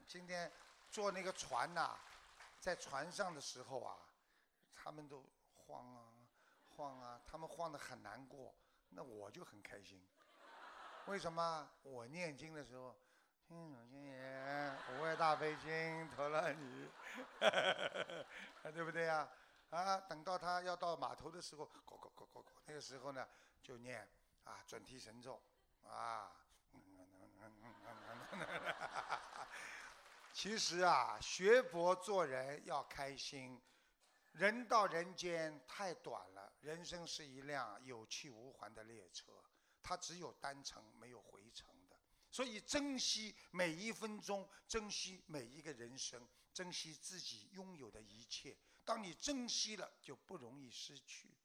今天坐那个船呐，在船上的时候啊，他们都晃啊晃啊，他们晃得很难过，那我就很开心。为什么？我念经的时候，心有心言，无畏大悲心，投了你，对不对呀？啊，等到他要到码头的时候，咕咕咕咕咕，那个时候呢？就念啊准提神咒啊，其实啊学佛做人要开心，人到人间太短了，人生是一辆有去无还的列车，它只有单程没有回程的，所以珍惜每一分钟，珍惜每一个人生，珍惜自己拥有的一切。当你珍惜了，就不容易失去。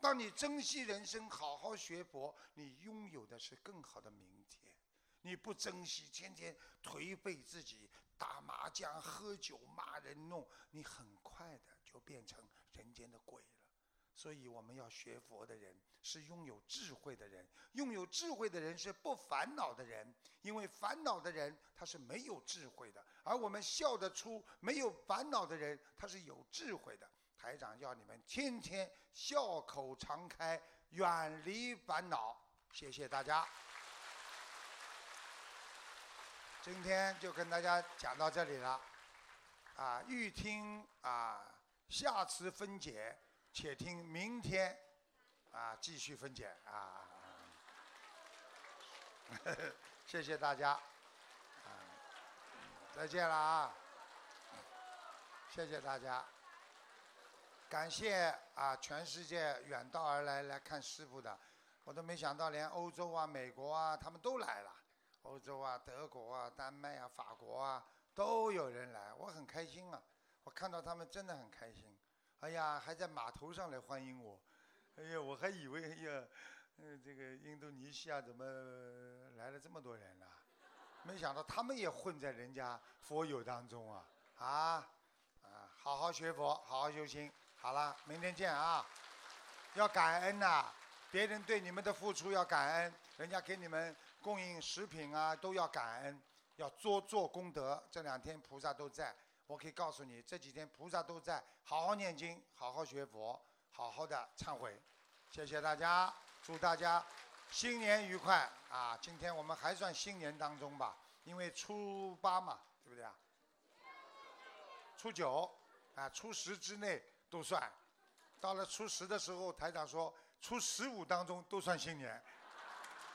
当你珍惜人生，好好学佛，你拥有的是更好的明天。你不珍惜，天天颓废自己，打麻将、喝酒、骂人、弄，你很快的就变成人间的鬼了。所以，我们要学佛的人是拥有智慧的人，拥有智慧的人是不烦恼的人，因为烦恼的人他是没有智慧的，而我们笑得出没有烦恼的人，他是有智慧的。台长要你们天天笑口常开，远离烦恼。谢谢大家。今天就跟大家讲到这里了。啊，欲听啊下次分解，且听明天啊继续分解啊。谢谢大家。再见了啊！谢谢大家。感谢啊，全世界远道而来来看师傅的，我都没想到，连欧洲啊、美国啊，他们都来了。欧洲啊、德国啊、丹麦啊、法国啊，都有人来，我很开心啊！我看到他们真的很开心。哎呀，还在码头上来欢迎我。哎呀，我还以为哎呀，嗯，这个印度尼西亚怎么来了这么多人呢？没想到他们也混在人家佛友当中啊！啊啊，好好学佛，好好修心。好了，明天见啊！要感恩呐，别人对你们的付出要感恩，人家给你们供应食品啊，都要感恩，要多做功德。这两天菩萨都在，我可以告诉你，这几天菩萨都在，好好念经，好好学佛，好好的忏悔。谢谢大家，祝大家新年愉快啊！今天我们还算新年当中吧，因为初八嘛，对不对啊？初九啊，初十之内。都算，到了初十的时候，台长说初十五当中都算新年。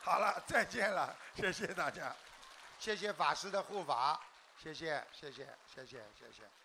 好了，再见了，谢谢大家，谢谢法师的护法，谢谢，谢谢，谢谢，谢谢。